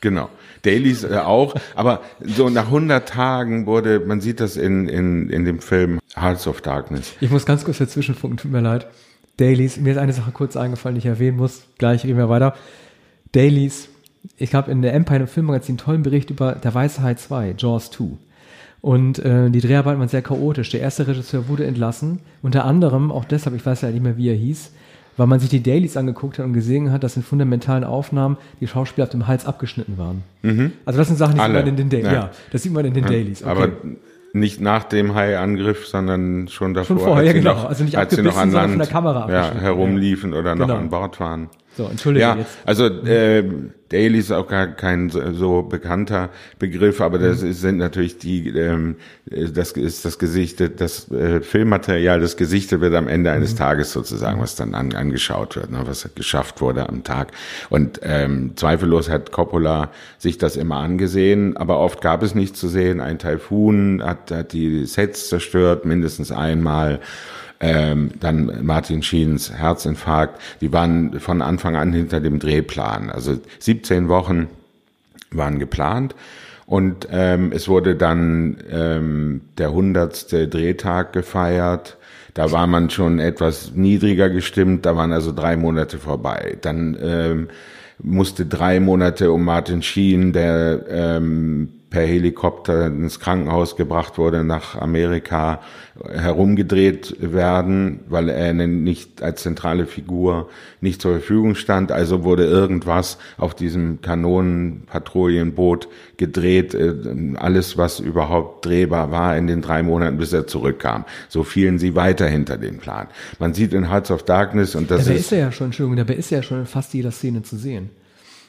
genau. Dailies äh, auch, aber so nach 100 Tagen wurde, man sieht das in, in, in dem Film Hearts of Darkness. Ich muss ganz kurz dazwischenfunken, tut mir leid. Dailies, mir ist eine Sache kurz eingefallen, die ich erwähnen muss. Gleich reden wir weiter. Dailies, ich habe in der Empire Filmmagazin einen tollen Bericht über Der Weiße Hai 2, Jaws 2. Und äh, die Dreharbeiten waren sehr chaotisch. Der erste Regisseur wurde entlassen, unter anderem, auch deshalb, ich weiß ja nicht mehr, wie er hieß, weil man sich die Dailies angeguckt hat und gesehen hat, dass in fundamentalen Aufnahmen die Schauspieler auf dem Hals abgeschnitten waren. Mhm. Also das sind Sachen, die Alle. sieht man in den Dailies. Ja. ja. das sieht man in den ja. Dailies. Okay. Aber nicht nach dem Hai-Angriff, sondern schon davor. Schon vorher, ja, genau. Noch, also nicht als sie noch an Land, von der Kamera ja, herumliefen oder genau. noch an Bord waren. So, entschuldige ja, jetzt. Also äh, Daily ist auch gar kein so, so bekannter Begriff, aber das mhm. ist, sind natürlich die, ähm, das ist das Gesicht, das äh, Filmmaterial, das Gesichtet wird am Ende eines mhm. Tages sozusagen, was dann an, angeschaut wird, ne, was geschafft wurde am Tag. Und ähm, zweifellos hat Coppola sich das immer angesehen, aber oft gab es nichts zu sehen. Ein Taifun hat, hat die Sets zerstört, mindestens einmal ähm, dann Martin Schiens Herzinfarkt, die waren von Anfang an hinter dem Drehplan. Also 17 Wochen waren geplant und ähm, es wurde dann ähm, der hundertste Drehtag gefeiert. Da war man schon etwas niedriger gestimmt, da waren also drei Monate vorbei. Dann ähm, musste drei Monate um Martin Sheen, der ähm, per Helikopter ins Krankenhaus gebracht wurde, nach Amerika herumgedreht werden, weil er nicht als zentrale Figur nicht zur Verfügung stand. Also wurde irgendwas auf diesem Kanonenpatrouillenboot gedreht, äh, alles was überhaupt drehbar war in den drei Monaten, bis er zurückkam. So fielen sie weiter hinter den Plan. Man sieht in Hearts of Darkness und das dabei ist, ist er ja schon, Entschuldigung, dabei ist er ja schon in fast jeder Szene zu sehen.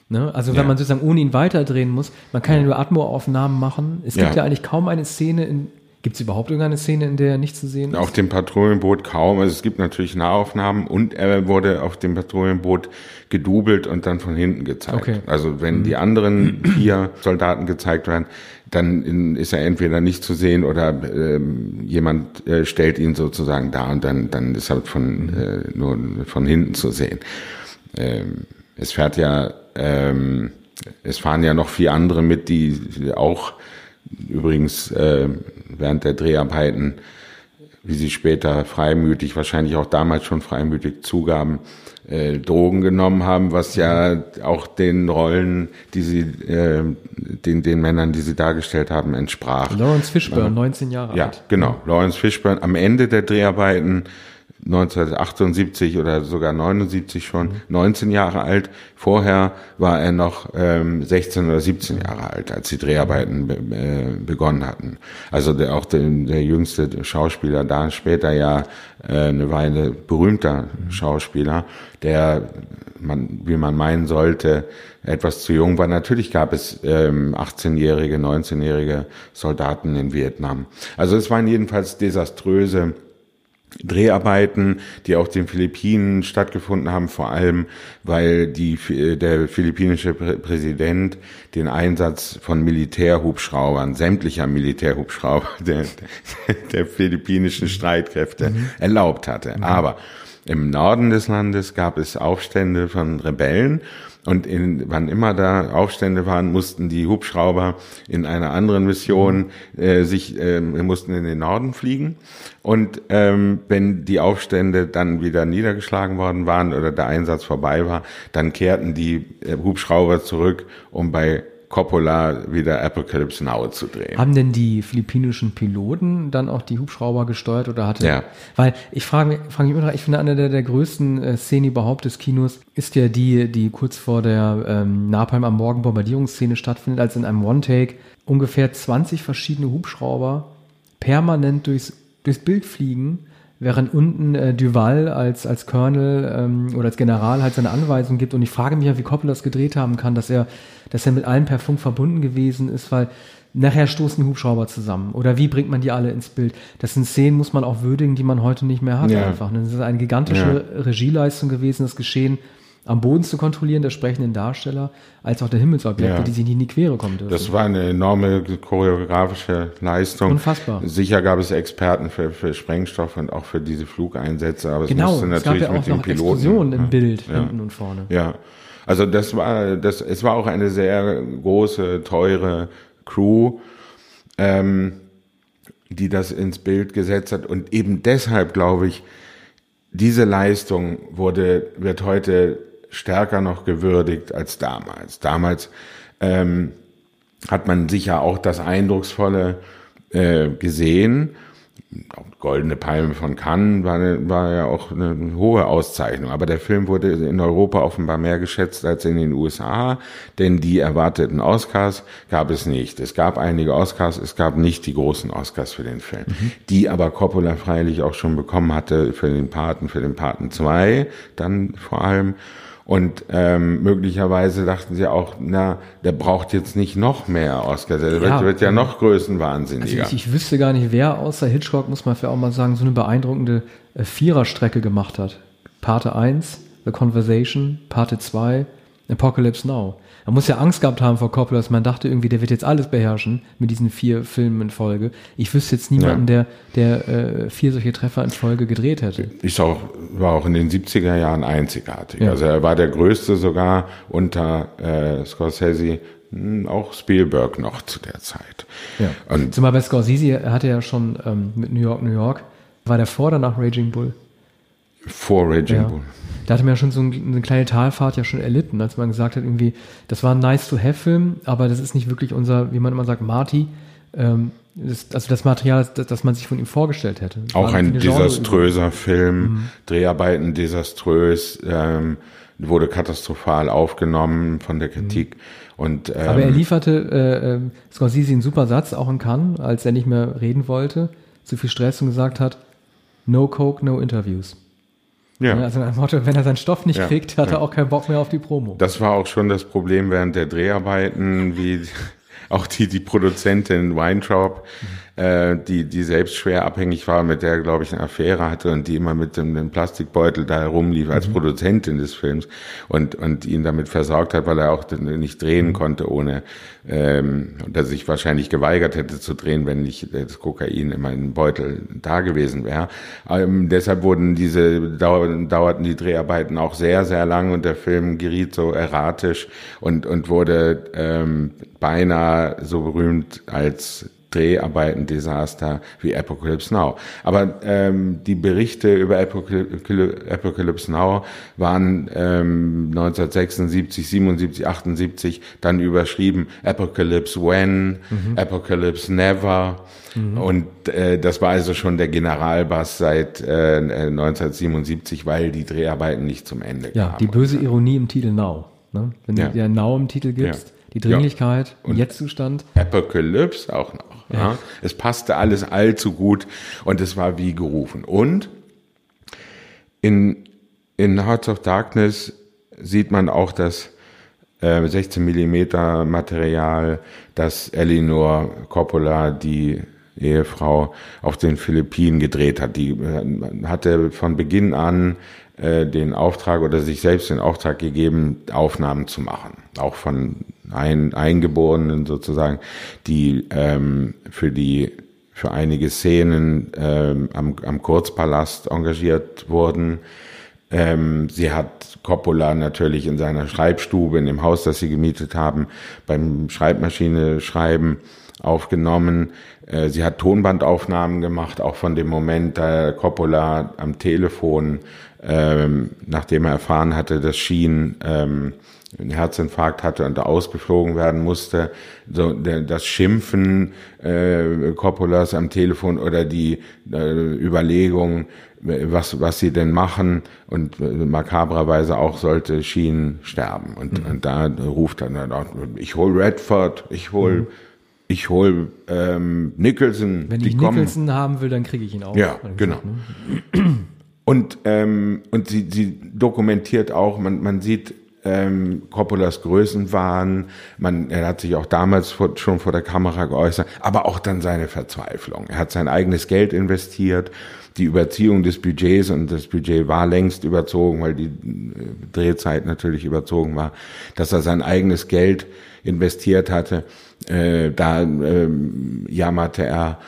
Ne? Also wenn ja. man sozusagen ohne ihn weiterdrehen muss, man kann ja nur Atmo-Aufnahmen machen. Es gibt ja. ja eigentlich kaum eine Szene, in, Gibt es überhaupt irgendeine Szene, in der er nicht zu sehen ist? Auf dem Patrouillenboot kaum. Also es gibt natürlich Nahaufnahmen und er wurde auf dem Patrouillenboot gedubelt und dann von hinten gezeigt. Okay. Also wenn mhm. die anderen vier Soldaten gezeigt werden, dann ist er entweder nicht zu sehen oder ähm, jemand äh, stellt ihn sozusagen da und dann, dann ist er von, mhm. äh, nur von hinten zu sehen. Ähm, es fährt ja, ähm, es fahren ja noch vier andere mit, die auch übrigens äh, während der Dreharbeiten, wie sie später freimütig, wahrscheinlich auch damals schon freimütig zugaben, äh, Drogen genommen haben, was ja auch den Rollen, die sie, äh, den, den Männern, die sie dargestellt haben, entsprach. Lawrence Fishburne, 19 Jahre ja, alt. Ja, genau. Lawrence Fishburne am Ende der Dreharbeiten 1978 oder sogar 79 schon, 19 Jahre alt. Vorher war er noch ähm, 16 oder 17 Jahre alt, als die Dreharbeiten be äh, begonnen hatten. Also der, auch der, der jüngste Schauspieler, da später ja äh, eine Weile berühmter Schauspieler, der, man, wie man meinen sollte, etwas zu jung war. Natürlich gab es ähm, 18-jährige, 19-jährige Soldaten in Vietnam. Also es waren jedenfalls desaströse Dreharbeiten, die auf den Philippinen stattgefunden haben, vor allem weil die, der philippinische Präsident den Einsatz von Militärhubschraubern, sämtlicher Militärhubschrauber der, der philippinischen Streitkräfte mhm. erlaubt hatte. Mhm. Aber im Norden des Landes gab es Aufstände von Rebellen und in, wann immer da Aufstände waren, mussten die Hubschrauber in einer anderen Mission äh, sich, äh, mussten in den Norden fliegen. Und ähm, wenn die Aufstände dann wieder niedergeschlagen worden waren oder der Einsatz vorbei war, dann kehrten die äh, Hubschrauber zurück, um bei Coppola wieder Apocalypse Now zu drehen. Haben denn die philippinischen Piloten dann auch die Hubschrauber gesteuert oder hatte? Ja. Weil ich frage mich, frage mich immer, ich finde eine der, der größten äh, Szenen überhaupt des Kinos ist ja die, die kurz vor der ähm, Napalm am Morgen Bombardierungsszene stattfindet, als in einem One-Take ungefähr 20 verschiedene Hubschrauber permanent durchs, durchs Bild fliegen während unten äh, Duval als, als Colonel ähm, oder als General halt seine Anweisungen gibt. Und ich frage mich ja, wie Coppola das gedreht haben kann, dass er, dass er mit allen per Funk verbunden gewesen ist, weil nachher stoßen Hubschrauber zusammen. Oder wie bringt man die alle ins Bild? Das sind Szenen, muss man auch würdigen, die man heute nicht mehr hat ja. einfach. Das ist eine gigantische ja. Regieleistung gewesen, das Geschehen am Boden zu kontrollieren, der sprechenden Darsteller, als auch der Himmelsobjekte, ja. die sich in die Quere kommen dürfen. Das war eine enorme choreografische Leistung. Unfassbar. Sicher gab es Experten für, für Sprengstoff und auch für diese Flugeinsätze, aber genau, es musste natürlich es gab ja auch mit den noch Piloten. Explosionen im Bild, ja. hinten und vorne. Ja. Also das war, das, es war auch eine sehr große, teure Crew, ähm, die das ins Bild gesetzt hat. Und eben deshalb glaube ich, diese Leistung wurde, wird heute stärker noch gewürdigt als damals. Damals ähm, hat man sicher auch das Eindrucksvolle äh, gesehen. Goldene Palme von Cannes war, war ja auch eine hohe Auszeichnung. Aber der Film wurde in Europa offenbar mehr geschätzt als in den USA, denn die erwarteten Oscars gab es nicht. Es gab einige Oscars, es gab nicht die großen Oscars für den Film, mhm. die aber Coppola freilich auch schon bekommen hatte für den Paten, für den Paten 2, dann vor allem. Und ähm, möglicherweise dachten sie auch, na, der braucht jetzt nicht noch mehr Oscars, der ja, wird, wird ja noch größenwahnsinniger. Also ich, ich wüsste gar nicht, wer außer Hitchcock, muss man für auch mal sagen, so eine beeindruckende äh, Viererstrecke gemacht hat. Parte 1, The Conversation, Parte 2, Apocalypse Now. Man muss ja Angst gehabt haben vor Coppola, dass man dachte irgendwie, der wird jetzt alles beherrschen mit diesen vier Filmen in Folge. Ich wüsste jetzt niemanden, ja. der, der äh, vier solche Treffer in Folge gedreht hätte. Ich auch, war auch in den 70er Jahren einzigartig. Ja. Also er war der größte sogar unter äh, Scorsese, hm, auch Spielberg noch zu der Zeit. Ja. Und Zumal bei Scorsese, er hatte ja schon ähm, mit New York, New York, war der vor oder nach Raging Bull? Vor Raging Ja. Bull. Da hatte man ja schon so ein, eine kleine Talfahrt ja schon erlitten, als man gesagt hat, irgendwie, das war ein nice-to-have-Film, aber das ist nicht wirklich unser, wie man immer sagt, Marty. Ähm, das, also das Material, das, das man sich von ihm vorgestellt hätte. Das Auch ein desaströser Film, Dreharbeiten desaströs, ähm, wurde katastrophal aufgenommen von der Kritik. Und ähm, Aber er lieferte äh, äh, Scorsese einen super Satz, auch in Cannes, als er nicht mehr reden wollte, zu viel Stress und gesagt hat, no coke, no interviews. Ja. Also nach dem Motto, wenn er seinen Stoff nicht Ja, kriegt, hat ja. er auch keinen Bock mehr auf die Promo. Das war auch schon das Problem während der Dreharbeiten, wie auch die, die Produzentin Weintraub, äh, die, die selbst schwer abhängig war, mit der, glaube ich, eine Affäre hatte und die immer mit dem, dem Plastikbeutel da herumlief als Produzentin des Films und, und ihn damit versorgt hat, weil er auch nicht drehen konnte, ohne, ähm, dass sich wahrscheinlich geweigert hätte zu drehen, wenn nicht das Kokain immer im Beutel da gewesen wäre. Ähm, deshalb wurden diese, dau dauerten die Dreharbeiten auch sehr, sehr lang und der Film geriet so erratisch und, und wurde ähm, beinahe so berühmt als Dreharbeiten-Desaster wie Apocalypse Now. Aber ähm, die Berichte über Apocalypse, Now waren ähm, 1976, 77, 78 dann überschrieben Apocalypse When, Apocalypse Never. Und äh, das war also schon der Generalbass seit äh, 1977, weil die Dreharbeiten nicht zum Ende Ja, kamen. die böse Ironie im Titel Now. Ne? Wenn Ja. du dir Now im Titel gibst, Ja. Die Dringlichkeit, Und- Jetztzustand. Apocalypse auch noch. Ja. Es passte alles allzu gut und es war wie gerufen. Und in, in Hearts of Darkness sieht man auch das äh, 16 Millimeter Material, das Elinor Coppola, die Ehefrau, auf den Philippinen gedreht hat. Die äh, hatte von Beginn an äh, den Auftrag oder sich selbst den Auftrag gegeben, Aufnahmen zu machen. Auch von ein, Eingeborenen sozusagen, die ähm, für die für einige Szenen ähm, am, am Kurzpalast engagiert wurden. Ähm, sie hat Coppola natürlich in seiner Schreibstube, in dem Haus, das sie gemietet haben, beim Schreibmaschine schreiben aufgenommen. Äh, sie hat Tonbandaufnahmen gemacht, auch von dem Moment, da Coppola am Telefon, ähm, nachdem er erfahren hatte, dass Sheen ähm, einen Herzinfarkt hatte und ausgeflogen werden musste, so das Schimpfen äh, Coppolas am Telefon oder die äh, Überlegung, was was sie denn machen und äh, makabrerweise auch sollte Sheen sterben und und da ruft er dann auch, ich hol Redford, ich hol ich hol ähm, Nicholson, Wenn ich. Nicholson haben will, dann kriege ich ihn auch. Ja, genau. gesagt, ne? Und, ähm, und sie, sie dokumentiert auch, man, man sieht ähm, Coppolas Größenwahn, man, er hat sich auch damals vor, schon vor der Kamera geäußert, aber auch dann seine Verzweiflung. Er hat sein eigenes Geld investiert, die Überziehung des Budgets und das Budget war längst überzogen, weil die äh, Drehzeit natürlich überzogen war, dass er sein eigenes Geld investiert hatte. Äh, da ähm, jammerte er,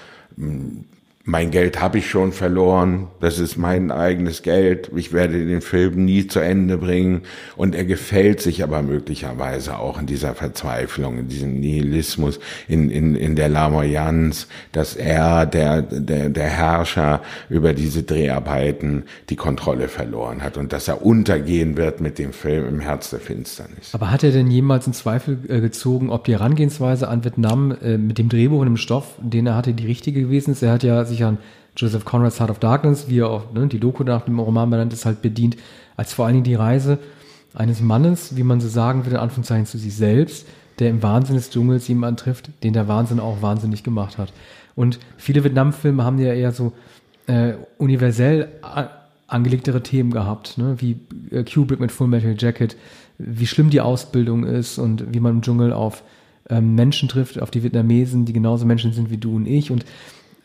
mein Geld habe ich schon verloren, das ist mein eigenes Geld, ich werde den Film nie zu Ende bringen und er gefällt sich aber möglicherweise auch in dieser Verzweiflung, in diesem Nihilismus, in, in, in der Lamoyanz, dass er, der, der, der Herrscher über diese Dreharbeiten die Kontrolle verloren hat und dass er untergehen wird mit dem Film im Herz der Finsternis. Aber hat er denn jemals in Zweifel äh, gezogen, ob die Herangehensweise an Vietnam äh, mit dem Drehbuch und dem Stoff, den er hatte, die richtige gewesen ist? Er hat ja sich an Joseph Conrad's Heart of Darkness, wie er auch ne, die Doku nach dem Roman benannt ist, halt bedient, als vor allen Dingen die Reise eines Mannes, wie man so sagen will, in Anführungszeichen zu sich selbst, der im Wahnsinn des Dschungels jemanden trifft, den der Wahnsinn auch wahnsinnig gemacht hat. Und viele Vietnam-Filme haben ja eher so äh, universell a- angelegtere Themen gehabt, ne? wie äh, Kubrick mit Full Metal Jacket, wie schlimm die Ausbildung ist und wie man im Dschungel auf ähm, Menschen trifft, auf die Vietnamesen, die genauso Menschen sind wie du und ich. Und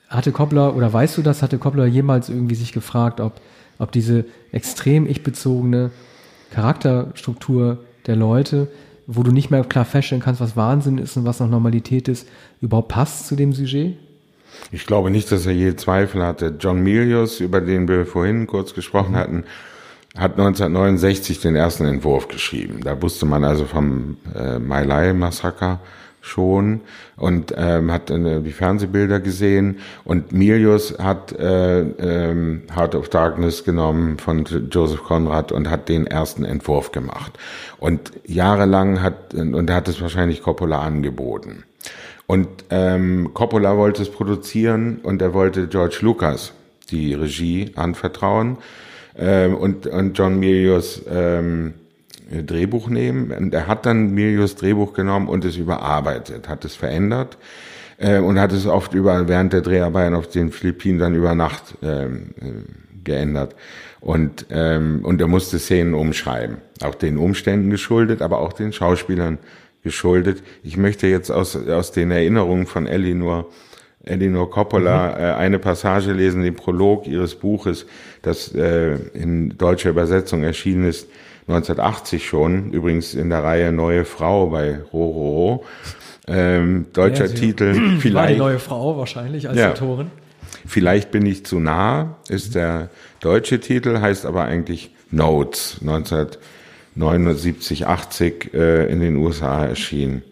hatte Coppola, oder weißt du das, hatte Coppola jemals irgendwie sich gefragt, ob, ob diese extrem ich-bezogene Charakterstruktur der Leute, wo du nicht mehr klar feststellen kannst, was Wahnsinn ist und was noch Normalität ist, überhaupt passt zu dem Sujet? Ich glaube nicht, dass er je Zweifel hatte. John Milius, über den wir vorhin kurz gesprochen hatten, hat 1969 den ersten Entwurf geschrieben. Da wusste man also vom äh, My Lai Massaker schon und ähm, hat äh, die Fernsehbilder gesehen. Und Milius hat äh, ähm, Heart of Darkness genommen von Joseph Conrad und hat den ersten Entwurf gemacht. Und jahrelang hat und hat es wahrscheinlich Coppola angeboten. Und ähm, Coppola wollte es produzieren und er wollte George Lucas die Regie anvertrauen. Ähm, und und John Milius ähm, Drehbuch nehmen. Und er hat dann Milius Drehbuch genommen und es überarbeitet, hat es verändert äh, und hat es oft über während der Dreharbeiten auf den Philippinen dann über Nacht ähm, äh, geändert. Und, ähm, und er musste Szenen umschreiben. Auch den Umständen geschuldet, aber auch den Schauspielern geschuldet. Ich möchte jetzt aus, aus den Erinnerungen von Elinor, Elinor Coppola mhm. äh, eine Passage lesen, den Prolog ihres Buches, das äh, in deutscher Übersetzung erschienen ist, 1980 schon, übrigens in der Reihe Neue Frau bei Rororo. Ähm, deutscher ja, Titel, vielleicht. War die neue Frau wahrscheinlich als ja, Autorin. Vielleicht bin ich zu nah, ist der deutsche Titel, heißt aber eigentlich Notes, 1979, 80 äh, in den USA erschienen.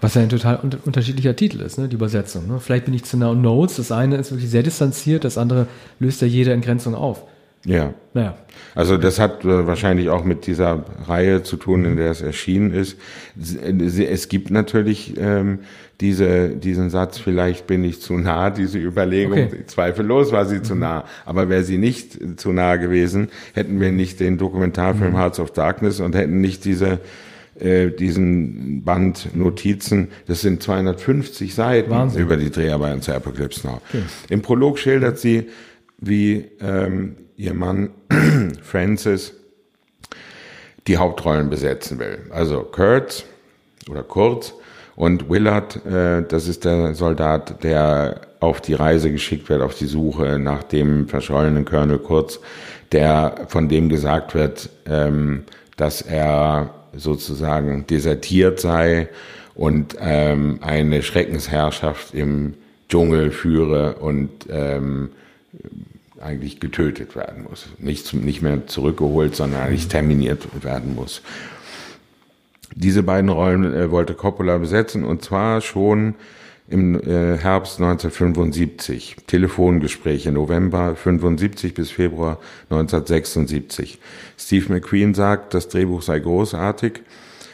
Was ja ein total un unterschiedlicher Titel ist, ne, die Übersetzung. Ne? Vielleicht bin ich zu nah und Notes, das eine ist wirklich sehr distanziert, das andere löst ja jede Entgrenzung auf. Ja. Naja. Also das hat äh, wahrscheinlich auch mit dieser Reihe zu tun, in der es erschienen ist. Es gibt natürlich ähm, diese, diesen Satz, vielleicht bin ich zu nah, diese Überlegung, okay. zweifellos war sie mhm. zu nah. Aber wäre sie nicht zu nah gewesen, hätten wir nicht den Dokumentarfilm mhm. Hearts of Darkness und hätten nicht diese äh, diesen Band Notizen, das sind 250 Seiten Wahnsinn. über die Dreharbeiten zu Apocalypse Now. Okay. Im Prolog schildert sie, wie ähm, ihr Mann Francis die Hauptrollen besetzen will. Also Kurt oder Kurz und Willard, äh, das ist der Soldat, der auf die Reise geschickt wird, auf die Suche nach dem verschollenen Colonel Kurz, der von dem gesagt wird, ähm, dass er sozusagen desertiert sei und ähm, eine Schreckensherrschaft im Dschungel führe und ähm, eigentlich getötet werden muss. Nicht, nicht mehr zurückgeholt, sondern eigentlich terminiert werden muss. Diese beiden Rollen äh, wollte Coppola besetzen und zwar schon im äh, Herbst 1975. Telefongespräche November 75 bis Februar 1976. Steve McQueen sagt, das Drehbuch sei großartig,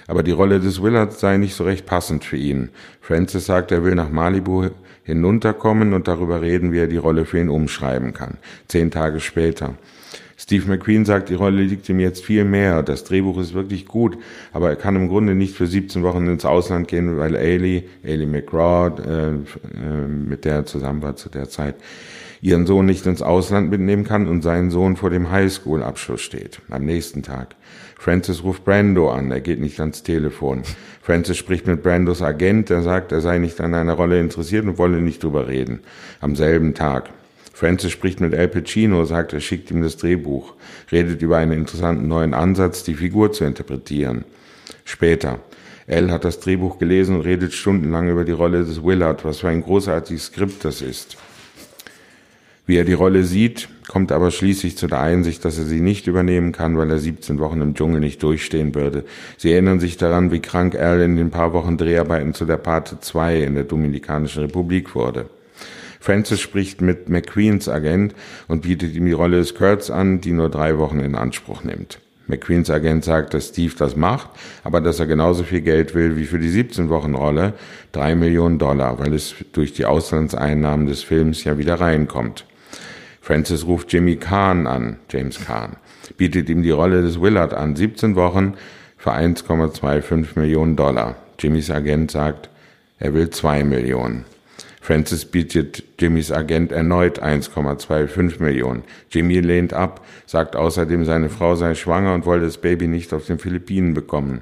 aber die Rolle des Willard sei nicht so recht passend für ihn. Francis sagt, er will nach Malibu hinunterkommen und darüber reden, wie er die Rolle für ihn umschreiben kann. Zehn Tage später. Steve McQueen sagt, die Rolle liegt ihm jetzt viel mehr. Das Drehbuch ist wirklich gut, aber er kann im Grunde nicht für 17 Wochen ins Ausland gehen, weil Ailey, Ailey McGraw, äh, äh, mit der er zusammen war zu der Zeit, ihren Sohn nicht ins Ausland mitnehmen kann und seinen Sohn vor dem Highschool-Abschluss steht. Am nächsten Tag. Francis ruft Brando an, er geht nicht ans Telefon. Francis spricht mit Brandos Agent, der sagt, er sei nicht an einer Rolle interessiert und wolle nicht drüber reden. Am selben Tag. Francis spricht mit Al Pacino, sagt, er schickt ihm das Drehbuch, redet über einen interessanten neuen Ansatz, die Figur zu interpretieren. Später. Al hat das Drehbuch gelesen und redet stundenlang über die Rolle des Willard, was für ein großartiges Skript das ist. Wie er die Rolle sieht, kommt aber schließlich zu der Einsicht, dass er sie nicht übernehmen kann, weil er 17 Wochen im Dschungel nicht durchstehen würde. Sie erinnern sich daran, wie krank Al in den paar Wochen Dreharbeiten zu der Pate 2 in der Dominikanischen Republik wurde. Francis spricht mit McQueens Agent und bietet ihm die Rolle des Kurtz an, die nur drei Wochen in Anspruch nimmt. McQueens Agent sagt, dass Steve das macht, aber dass er genauso viel Geld will wie für die 17-Wochen-Rolle, drei Millionen Dollar, weil es durch die Auslandseinnahmen des Films ja wieder reinkommt. Francis ruft Jimmy Kahn an, James Kahn, bietet ihm die Rolle des Willard an, 17 Wochen für 1,25 Millionen Dollar. Jimmys Agent sagt, er will 2 Millionen. Francis bietet Jimmys Agent erneut 1,25 Millionen. Jimmy lehnt ab, sagt außerdem, seine Frau sei schwanger und wolle das Baby nicht auf den Philippinen bekommen.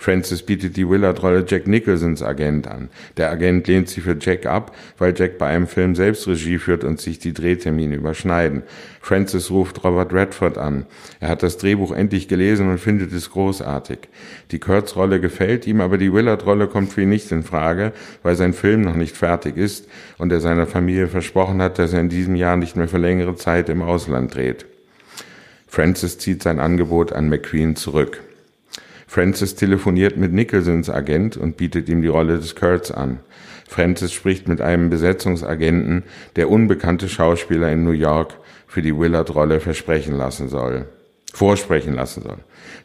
Francis bietet die Willard-Rolle Jack Nicholsons Agent an. Der Agent lehnt sie für Jack ab, weil Jack bei einem Film selbst Regie führt und sich die Drehtermine überschneiden. Francis ruft Robert Redford an. Er hat das Drehbuch endlich gelesen und findet es großartig. Die Kurtz-Rolle gefällt ihm, aber die Willard-Rolle kommt für ihn nicht in Frage, weil sein Film noch nicht fertig ist und er seiner Familie versprochen hat, dass er in diesem Jahr nicht mehr für längere Zeit im Ausland dreht. Francis zieht sein Angebot an McQueen zurück. Francis telefoniert mit Nicholsons Agent und bietet ihm die Rolle des Kurtz an. Francis spricht mit einem Besetzungsagenten, der unbekannte Schauspieler in New York für die Willard-Rolle versprechen lassen soll, vorsprechen lassen soll.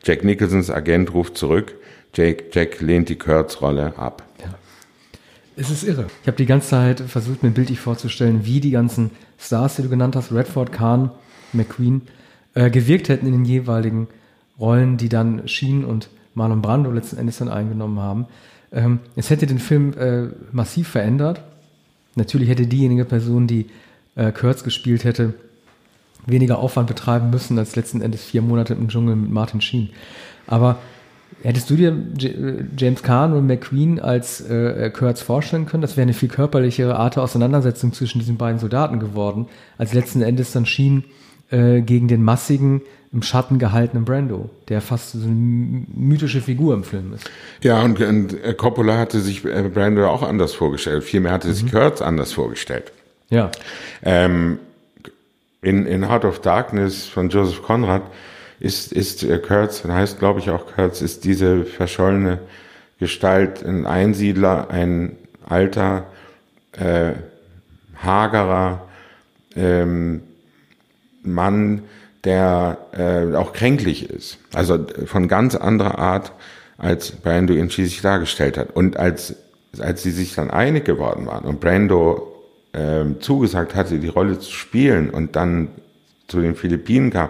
Jack Nicholsons Agent ruft zurück, Jack, Jack lehnt die Kurtz-Rolle ab. Ja. Es ist irre. Ich habe die ganze Zeit versucht, mir bildlich vorzustellen, wie die ganzen Stars, die du genannt hast, Redford, Kahn, McQueen, äh, gewirkt hätten in den jeweiligen Rollen, die dann Sheen und Marlon Brando letzten Endes dann eingenommen haben. Ähm, es hätte den Film äh, massiv verändert. Natürlich hätte diejenige Person, die äh, Kurtz gespielt hätte, weniger Aufwand betreiben müssen als letzten Endes vier Monate im Dschungel mit Martin Sheen. Aber hättest du dir äh, James Kahn und McQueen als äh, Kurtz vorstellen können? Das wäre eine viel körperlichere Art der Auseinandersetzung zwischen diesen beiden Soldaten geworden, als letzten Endes dann Sheen äh, gegen den massigen, im Schatten gehaltenen Brando, der fast so eine mythische Figur im Film ist. Ja, und, und äh, Coppola hatte sich äh, Brando auch anders vorgestellt. Vielmehr hatte mhm. sich Kurtz anders vorgestellt. Ja. Ähm, in, in Heart of Darkness von Joseph Conrad ist, ist äh, Kurtz, heißt glaube ich auch Kurtz, ist diese verschollene Gestalt ein Einsiedler, ein alter, äh, hagerer, ähm, Mann, der äh, auch kränklich ist. Also von ganz anderer Art, als Brando ihn schließlich dargestellt hat. Und als, als sie sich dann einig geworden waren und Brando äh, zugesagt hatte, die Rolle zu spielen und dann zu den Philippinen kam,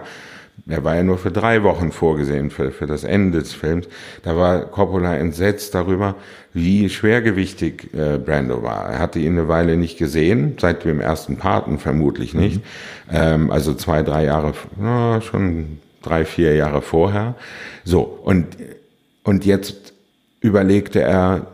er war ja nur für drei Wochen vorgesehen für, für das Ende des Films. Da war Coppola entsetzt darüber, wie schwergewichtig äh, Brando war. Er hatte ihn eine Weile nicht gesehen, seit dem ersten Paten vermutlich nicht. Mhm. Ähm, also zwei, drei Jahre, na, schon drei, vier Jahre vorher. So, und, und jetzt überlegte er,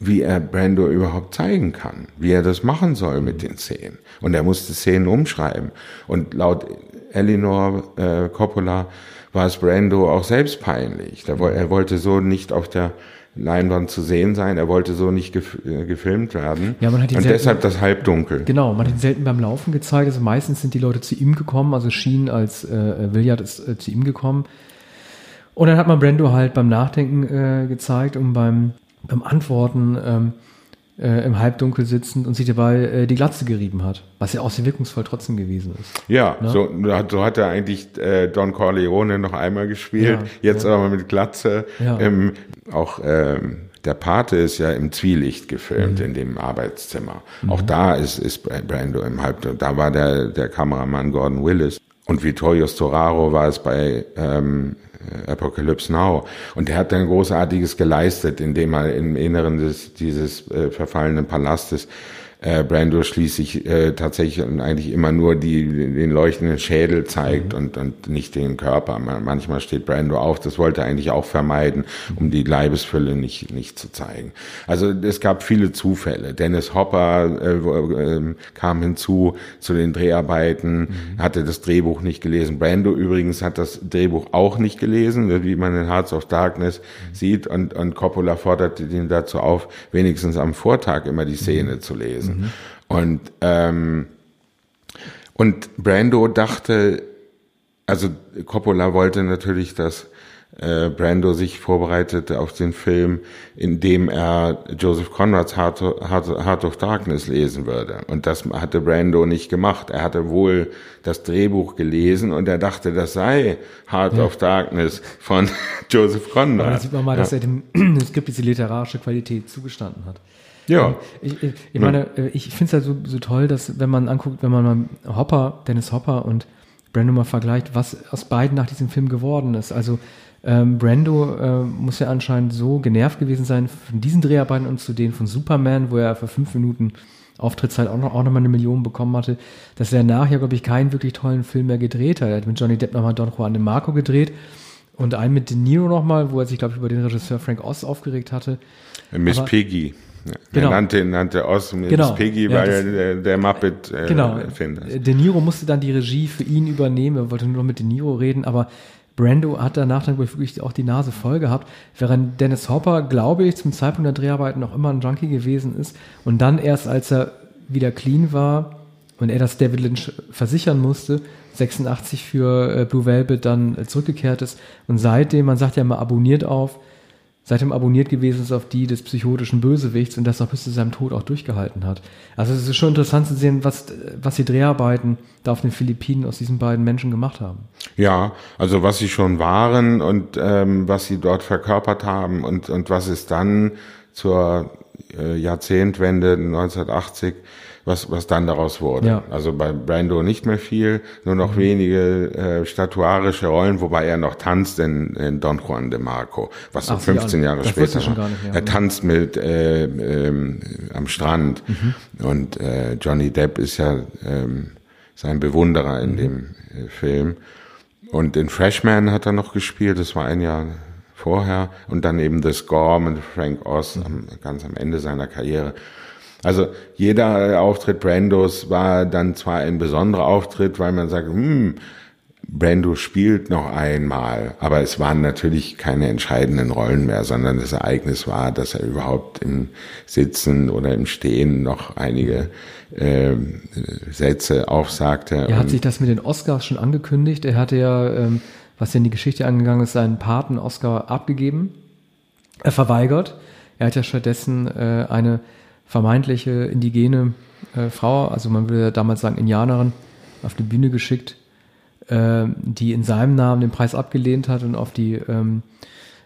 wie er Brando überhaupt zeigen kann, wie er das machen soll mit den Szenen. Und er musste Szenen umschreiben. Und laut Eleanor äh, Coppola war es Brando auch selbst peinlich. Er wollte so nicht auf der Leinwand zu sehen sein. Er wollte so nicht gef äh, gefilmt werden. Ja, man hat ihn und selten, deshalb das Halbdunkel. Genau, man hat ihn selten beim Laufen gezeigt. Also meistens sind die Leute zu ihm gekommen. Also Sheen als äh, Williard ist äh, zu ihm gekommen. Und dann hat man Brando halt beim Nachdenken äh, gezeigt und beim, beim Antworten ähm, äh, im Halbdunkel sitzend und sich dabei äh, die Glatze gerieben hat, was ja auch sehr wirkungsvoll trotzdem gewesen ist. Ja, ne? so, so hat er eigentlich äh, Don Corleone noch einmal gespielt, ja, jetzt ja. aber mit Glatze. Ja. Ähm, auch ähm, der Pate ist ja im Zwielicht gefilmt mhm. in dem Arbeitszimmer. Mhm. Auch da ist, ist Brando im Halbdunkel. Da war der, der Kameramann Gordon Willis. Und Vittorio Storaro war es bei ähm, äh, Apocalypse Now. Und er hat dann Großartiges geleistet, indem er im Inneren des, dieses äh, verfallenen Palastes äh, Brando schließlich äh, tatsächlich eigentlich immer nur die, den leuchtenden Schädel zeigt mhm. und, und nicht den Körper. Manchmal steht Brando auf, das wollte er eigentlich auch vermeiden, um die Leibesfülle nicht, nicht zu zeigen. Also es gab viele Zufälle. Dennis Hopper äh, äh, kam hinzu zu den Dreharbeiten, mhm. hatte das Drehbuch nicht gelesen. Brando übrigens hat das Drehbuch auch nicht gelesen, wie man in Hearts of Darkness mhm. sieht und, und Coppola forderte ihn dazu auf, wenigstens am Vortag immer die Szene mhm. zu lesen gewesen. Mhm. Und, ähm, und Brando dachte, also Coppola wollte natürlich, dass äh, Brando sich vorbereitete auf den Film, indem er Joseph Conrads Heart, Heart, Heart of Darkness lesen würde. Und das hatte Brando nicht gemacht. Er hatte wohl das Drehbuch gelesen und er dachte, das sei Heart ja. of Darkness von Joseph Conrad. Aber da sieht man mal, dass er dem Skript diese literarische Qualität zugestanden hat. Ja. Ich, ich, ich meine, äh, ich finde es halt so, so toll, dass wenn man anguckt, wenn man mal Hopper, Dennis Hopper und Brando mal vergleicht, was aus beiden nach diesem Film geworden ist. Also ähm, Brando äh, muss ja anscheinend so genervt gewesen sein von diesen Dreharbeiten und zu denen von Superman, wo er für fünf Minuten Auftrittszeit auch noch, auch noch mal eine Million bekommen hatte, dass er nachher, glaube ich, keinen wirklich tollen Film mehr gedreht hat. Er hat mit Johnny Depp nochmal Don Juan de Marco gedreht und einen mit De Niro nochmal, wo er sich, glaube ich, über den Regisseur Frank Oz aufgeregt hatte. Miss Aber, Piggy. Genau. Er nannte, nannte Oz genau. Piggy, ja, weil er der, der Muppet äh, genau. Erfinder ist. De Niro musste dann die Regie für ihn übernehmen, er wollte nur noch mit De Niro reden, aber Brando hat danach dann wirklich auch die Nase voll gehabt, während Dennis Hopper, glaube ich, zum Zeitpunkt der Dreharbeiten noch immer ein Junkie gewesen ist und dann erst, als er wieder clean war, und er das David Lynch versichern musste, 86 für äh, Blue Velvet dann äh, zurückgekehrt ist und seitdem, man sagt ja immer abonniert auf, seitdem abonniert gewesen ist auf die des psychotischen Bösewichts und das auch bis zu seinem Tod auch durchgehalten hat. Also es ist schon interessant zu sehen, was, was die Dreharbeiten da auf den Philippinen aus diesen beiden Menschen gemacht haben. Ja, also was sie schon waren und ähm, was sie dort verkörpert haben und, und was es dann zur Jahrzehntwende 1980 was, was dann daraus wurde. Ja. Also bei Brando nicht mehr viel, nur noch mhm. wenige äh, statuarische Rollen, wobei er noch tanzt in, in Don Juan de Marco, was so Ach, 15 Jahre später war. Er tanzt mit äh, ähm, am Strand mhm. und äh, Johnny Depp ist ja ähm, sein Bewunderer in mhm. dem äh, Film. Und in Freshman hat er noch gespielt, das war ein Jahr vorher. Und dann eben The Score mit Frank Oz am, ganz am Ende seiner Karriere. Also jeder Auftritt Brandos war dann zwar ein besonderer Auftritt, weil man sagt, hm, Brando spielt noch einmal, aber es waren natürlich keine entscheidenden Rollen mehr, sondern das Ereignis war, dass er überhaupt im Sitzen oder im Stehen noch einige äh, Sätze aufsagte. Er hat sich das mit den Oscars schon angekündigt. Er hatte ja, ähm, was in die Geschichte angegangen ist, seinen Paten Oscar abgegeben, er verweigert. Er hat ja stattdessen äh, eine vermeintliche indigene äh, Frau, also man würde damals sagen Indianerin, auf die Bühne geschickt, äh, die in seinem Namen den Preis abgelehnt hat und auf die ähm,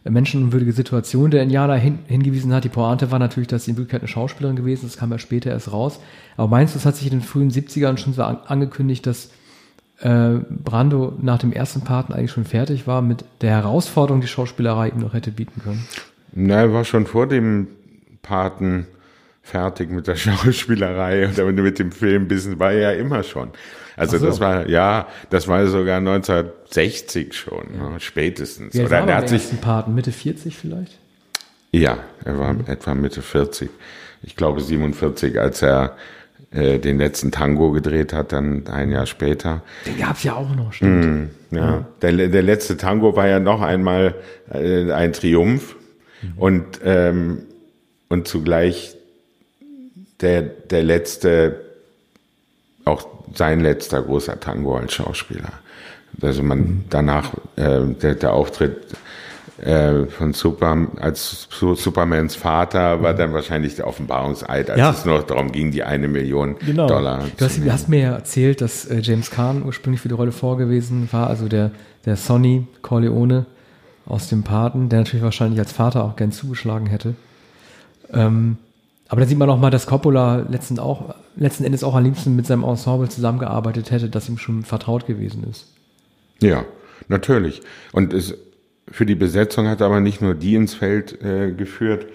menschenunwürdige Situation der Indianer hin, hingewiesen hat. Die Pointe war natürlich, dass sie in Wirklichkeit eine Schauspielerin gewesen ist, das kam ja später erst raus. Aber meinst du, es hat sich in den frühen 70ern schon so an, angekündigt, dass äh, Brando nach dem ersten Paten eigentlich schon fertig war mit der Herausforderung, die Schauspielerei ihm noch hätte bieten können? Na, er war schon vor dem Paten fertig mit der Schauspielerei und mit dem Filmbusiness war er ja immer schon. Also so. das war ja, das war sogar 1960 schon, ja. ne, spätestens. Wie Oder er hat sich Paten Mitte 40 vielleicht? Ja, er war mhm. etwa Mitte 40. Ich glaube 47, als er äh, den letzten Tango gedreht hat, dann ein Jahr später. Den gab's ja auch noch, stimmt. Mm, ja, mhm. der, der letzte Tango war ja noch einmal äh, ein Triumph mhm. und ähm, und zugleich der, der letzte, auch sein letzter großer Tango als Schauspieler. Also man mhm. danach, äh, der, der Auftritt äh, von Super, als Supermans Vater war dann wahrscheinlich der Offenbarungseid, als ja. es noch darum ging, die eine Million genau. Dollar. Du hast, hast, mir ja erzählt, dass äh, James Kahn ursprünglich für die Rolle vorgewesen war, also der, der Sonny Corleone aus dem Paten, der natürlich wahrscheinlich als Vater auch gern zugeschlagen hätte. Ähm, aber da sieht man auch mal, dass Coppola letzten, auch, letzten Endes auch am liebsten mit seinem Ensemble zusammengearbeitet hätte, das ihm schon vertraut gewesen ist. Ja, natürlich. Und es, für die Besetzung hat er aber nicht nur die ins Feld äh, geführt,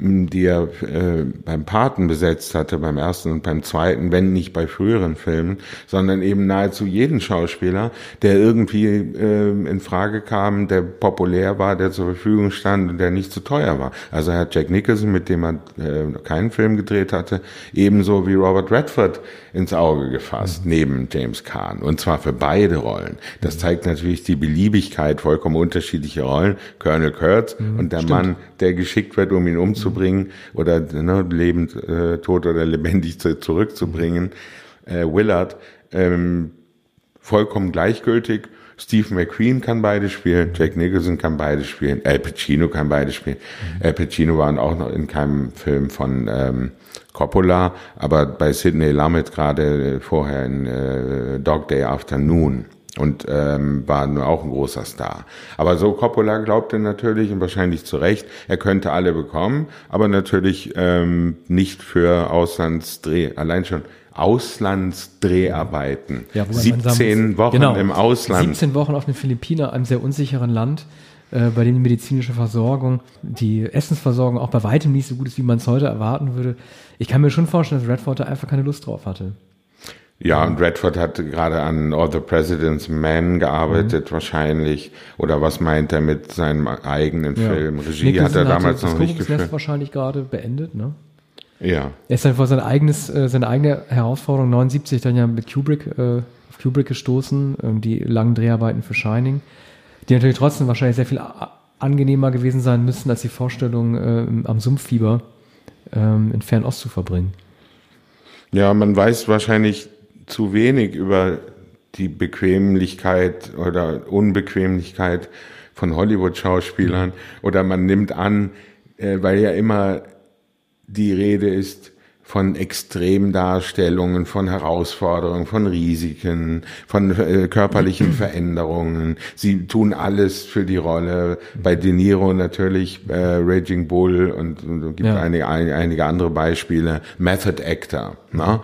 die er äh, beim Paten besetzt hatte, beim ersten und beim zweiten, wenn nicht bei früheren Filmen, sondern eben nahezu jeden Schauspieler, der irgendwie äh, in Frage kam, der populär war, der zur Verfügung stand und der nicht zu teuer war. Also er hat Jack Nicholson, mit dem er äh, keinen Film gedreht hatte, ebenso wie Robert Redford ins Auge gefasst, mhm. neben James Caan. Und zwar für beide Rollen. Das mhm. zeigt natürlich die Beliebigkeit vollkommen unterschiedlicher Rollen. Colonel Kurtz mhm, und der stimmt. Mann, der geschickt wird, um ihn umzubringen oder ne, lebend, äh, tot oder lebendig zu, zurückzubringen. Äh, Willard, ähm, vollkommen gleichgültig. Steve McQueen kann beide spielen, Jack Nicholson kann beide spielen, Al Pacino kann beide spielen. Mhm. Al Pacino war auch noch in keinem Film von ähm, Coppola, aber bei Sidney Lumet gerade vorher in äh, Dog Day Afternoon und ähm, war nur auch ein großer Star. Aber so Coppola glaubte natürlich und wahrscheinlich zu Recht, er könnte alle bekommen, aber natürlich ähm, nicht für Auslandsdreh, allein schon Auslandsdreharbeiten. Ja, 17 muss, Wochen genau, im Ausland. 17 Wochen auf den Philippinen, einem sehr unsicheren Land äh, bei dem die medizinische Versorgung, die Essensversorgung auch bei weitem nicht so gut ist, wie man es heute erwarten würde. Ich kann mir schon vorstellen, dass Redford da einfach keine Lust drauf hatte. Ja, und Redford hat gerade an All the President's Men gearbeitet, mhm. wahrscheinlich. Oder was meint er mit seinem eigenen ja. Film? Regie Nicholson hat er damals noch nicht geführt. wahrscheinlich gerade beendet, ne? Ja. Er ist dann vor sein eigenes, äh, seine eigene Herausforderung 79 dann ja mit Kubrick, äh, auf Kubrick gestoßen, äh, die langen Dreharbeiten für Shining die natürlich trotzdem wahrscheinlich sehr viel angenehmer gewesen sein müssen, als die Vorstellung, äh, am Sumpffieber ähm, in Fernost zu verbringen. Ja, man weiß wahrscheinlich zu wenig über die Bequemlichkeit oder Unbequemlichkeit von Hollywood-Schauspielern oder man nimmt an, äh, weil ja immer die Rede ist von Extremdarstellungen, von Herausforderungen, von Risiken, von äh, körperlichen Veränderungen. Sie tun alles für die Rolle. Bei De Niro natürlich äh, Raging Bull und, und gibt ja. einige, einige andere Beispiele. Method Actor. Ne?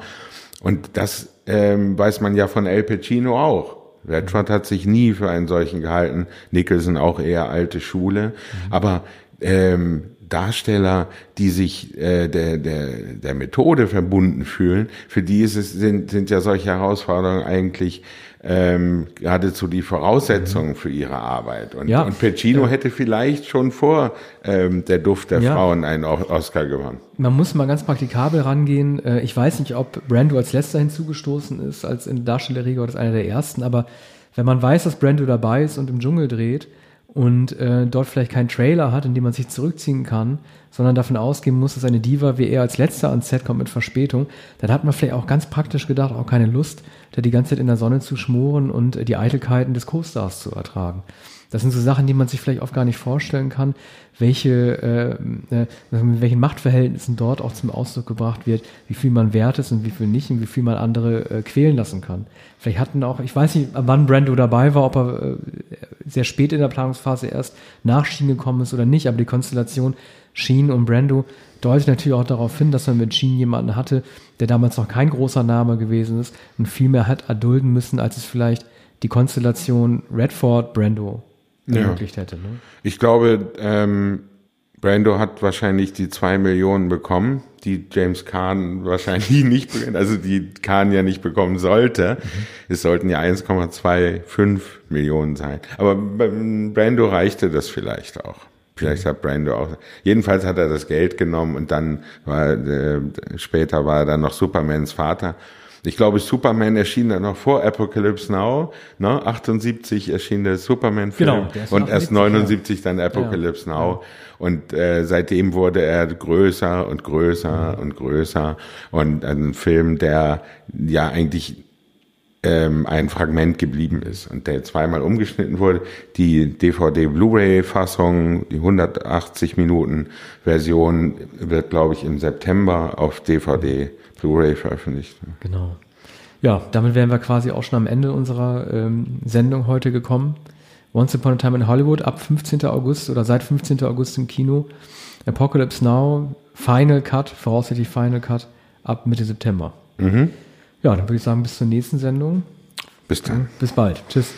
Und das ähm, weiß man ja von El Pacino auch. Redford hat sich nie für einen solchen gehalten. Nicholson auch eher alte Schule. Mhm. Aber ähm, Darsteller, die sich äh, der, der, der Methode verbunden fühlen, für die ist es, sind, sind ja solche Herausforderungen eigentlich ähm, geradezu die Voraussetzungen mhm. für ihre Arbeit. Und, ja. und Pacino ja. hätte vielleicht schon vor ähm, der Duft der ja. Frauen einen Oscar gewonnen. Man muss mal ganz praktikabel rangehen. Äh, ich weiß nicht, ob Brando als letzter hinzugestoßen ist, als in Darstellerriege oder als einer der ersten, aber wenn man weiß, dass Brando dabei ist und im Dschungel dreht, und äh, dort vielleicht keinen Trailer hat, in dem man sich zurückziehen kann, sondern davon ausgehen muss, dass eine Diva wie er als letzter ans Set kommt mit Verspätung, dann hat man vielleicht auch ganz praktisch gedacht, auch keine Lust, da die ganze Zeit in der Sonne zu schmoren und äh, die Eitelkeiten des Co-Stars zu ertragen. Das sind so Sachen, die man sich vielleicht oft gar nicht vorstellen kann, welche, äh, äh, mit welchen Machtverhältnissen dort auch zum Ausdruck gebracht wird, wie viel man wert ist und wie viel nicht und wie viel man andere äh, quälen lassen kann. Vielleicht hatten auch, ich weiß nicht, wann Brando dabei war, ob er äh, sehr spät in der Planungsphase erst nach Sheen gekommen ist oder nicht, aber die Konstellation Sheen und Brando deutet natürlich auch darauf hin, dass man mit Sheen jemanden hatte, der damals noch kein großer Name gewesen ist und viel mehr hat erdulden müssen, als es vielleicht die Konstellation Redford-Brando ermöglicht ja. hätte. Ne? Ich glaube, ähm, Brando hat wahrscheinlich die zwei Millionen bekommen, die James Kahn wahrscheinlich nicht, also die Kahn ja nicht bekommen sollte. Mhm. Es sollten ja 1,25 Millionen sein. Aber Brando reichte das vielleicht auch. Vielleicht hat Brando auch. Jedenfalls hat er das Geld genommen und dann war äh, später war er dann noch Supermans Vater ich glaube, Superman erschien dann noch vor Apocalypse Now. Ne? 78 erschien der Superman-Film genau, und erst 79 dann Apocalypse ja. Now. Und äh, seitdem wurde er größer und größer mhm. und größer. Und ein Film, der ja eigentlich ähm, ein Fragment geblieben ist und der zweimal umgeschnitten wurde. Die DVD-Blu-ray-Fassung, die 180 Minuten Version wird, glaube ich, im September auf DVD Blu-ray veröffentlicht. Genau. Ja, damit wären wir quasi auch schon am Ende unserer ähm, Sendung heute gekommen. Once Upon a Time in Hollywood ab 15. August oder seit 15. August im Kino. Apocalypse Now, Final Cut, voraussichtlich Final Cut ab Mitte September. Mhm. Ja, dann würde ich sagen, bis zur nächsten Sendung. Bis dann. Bis bald. Tschüss.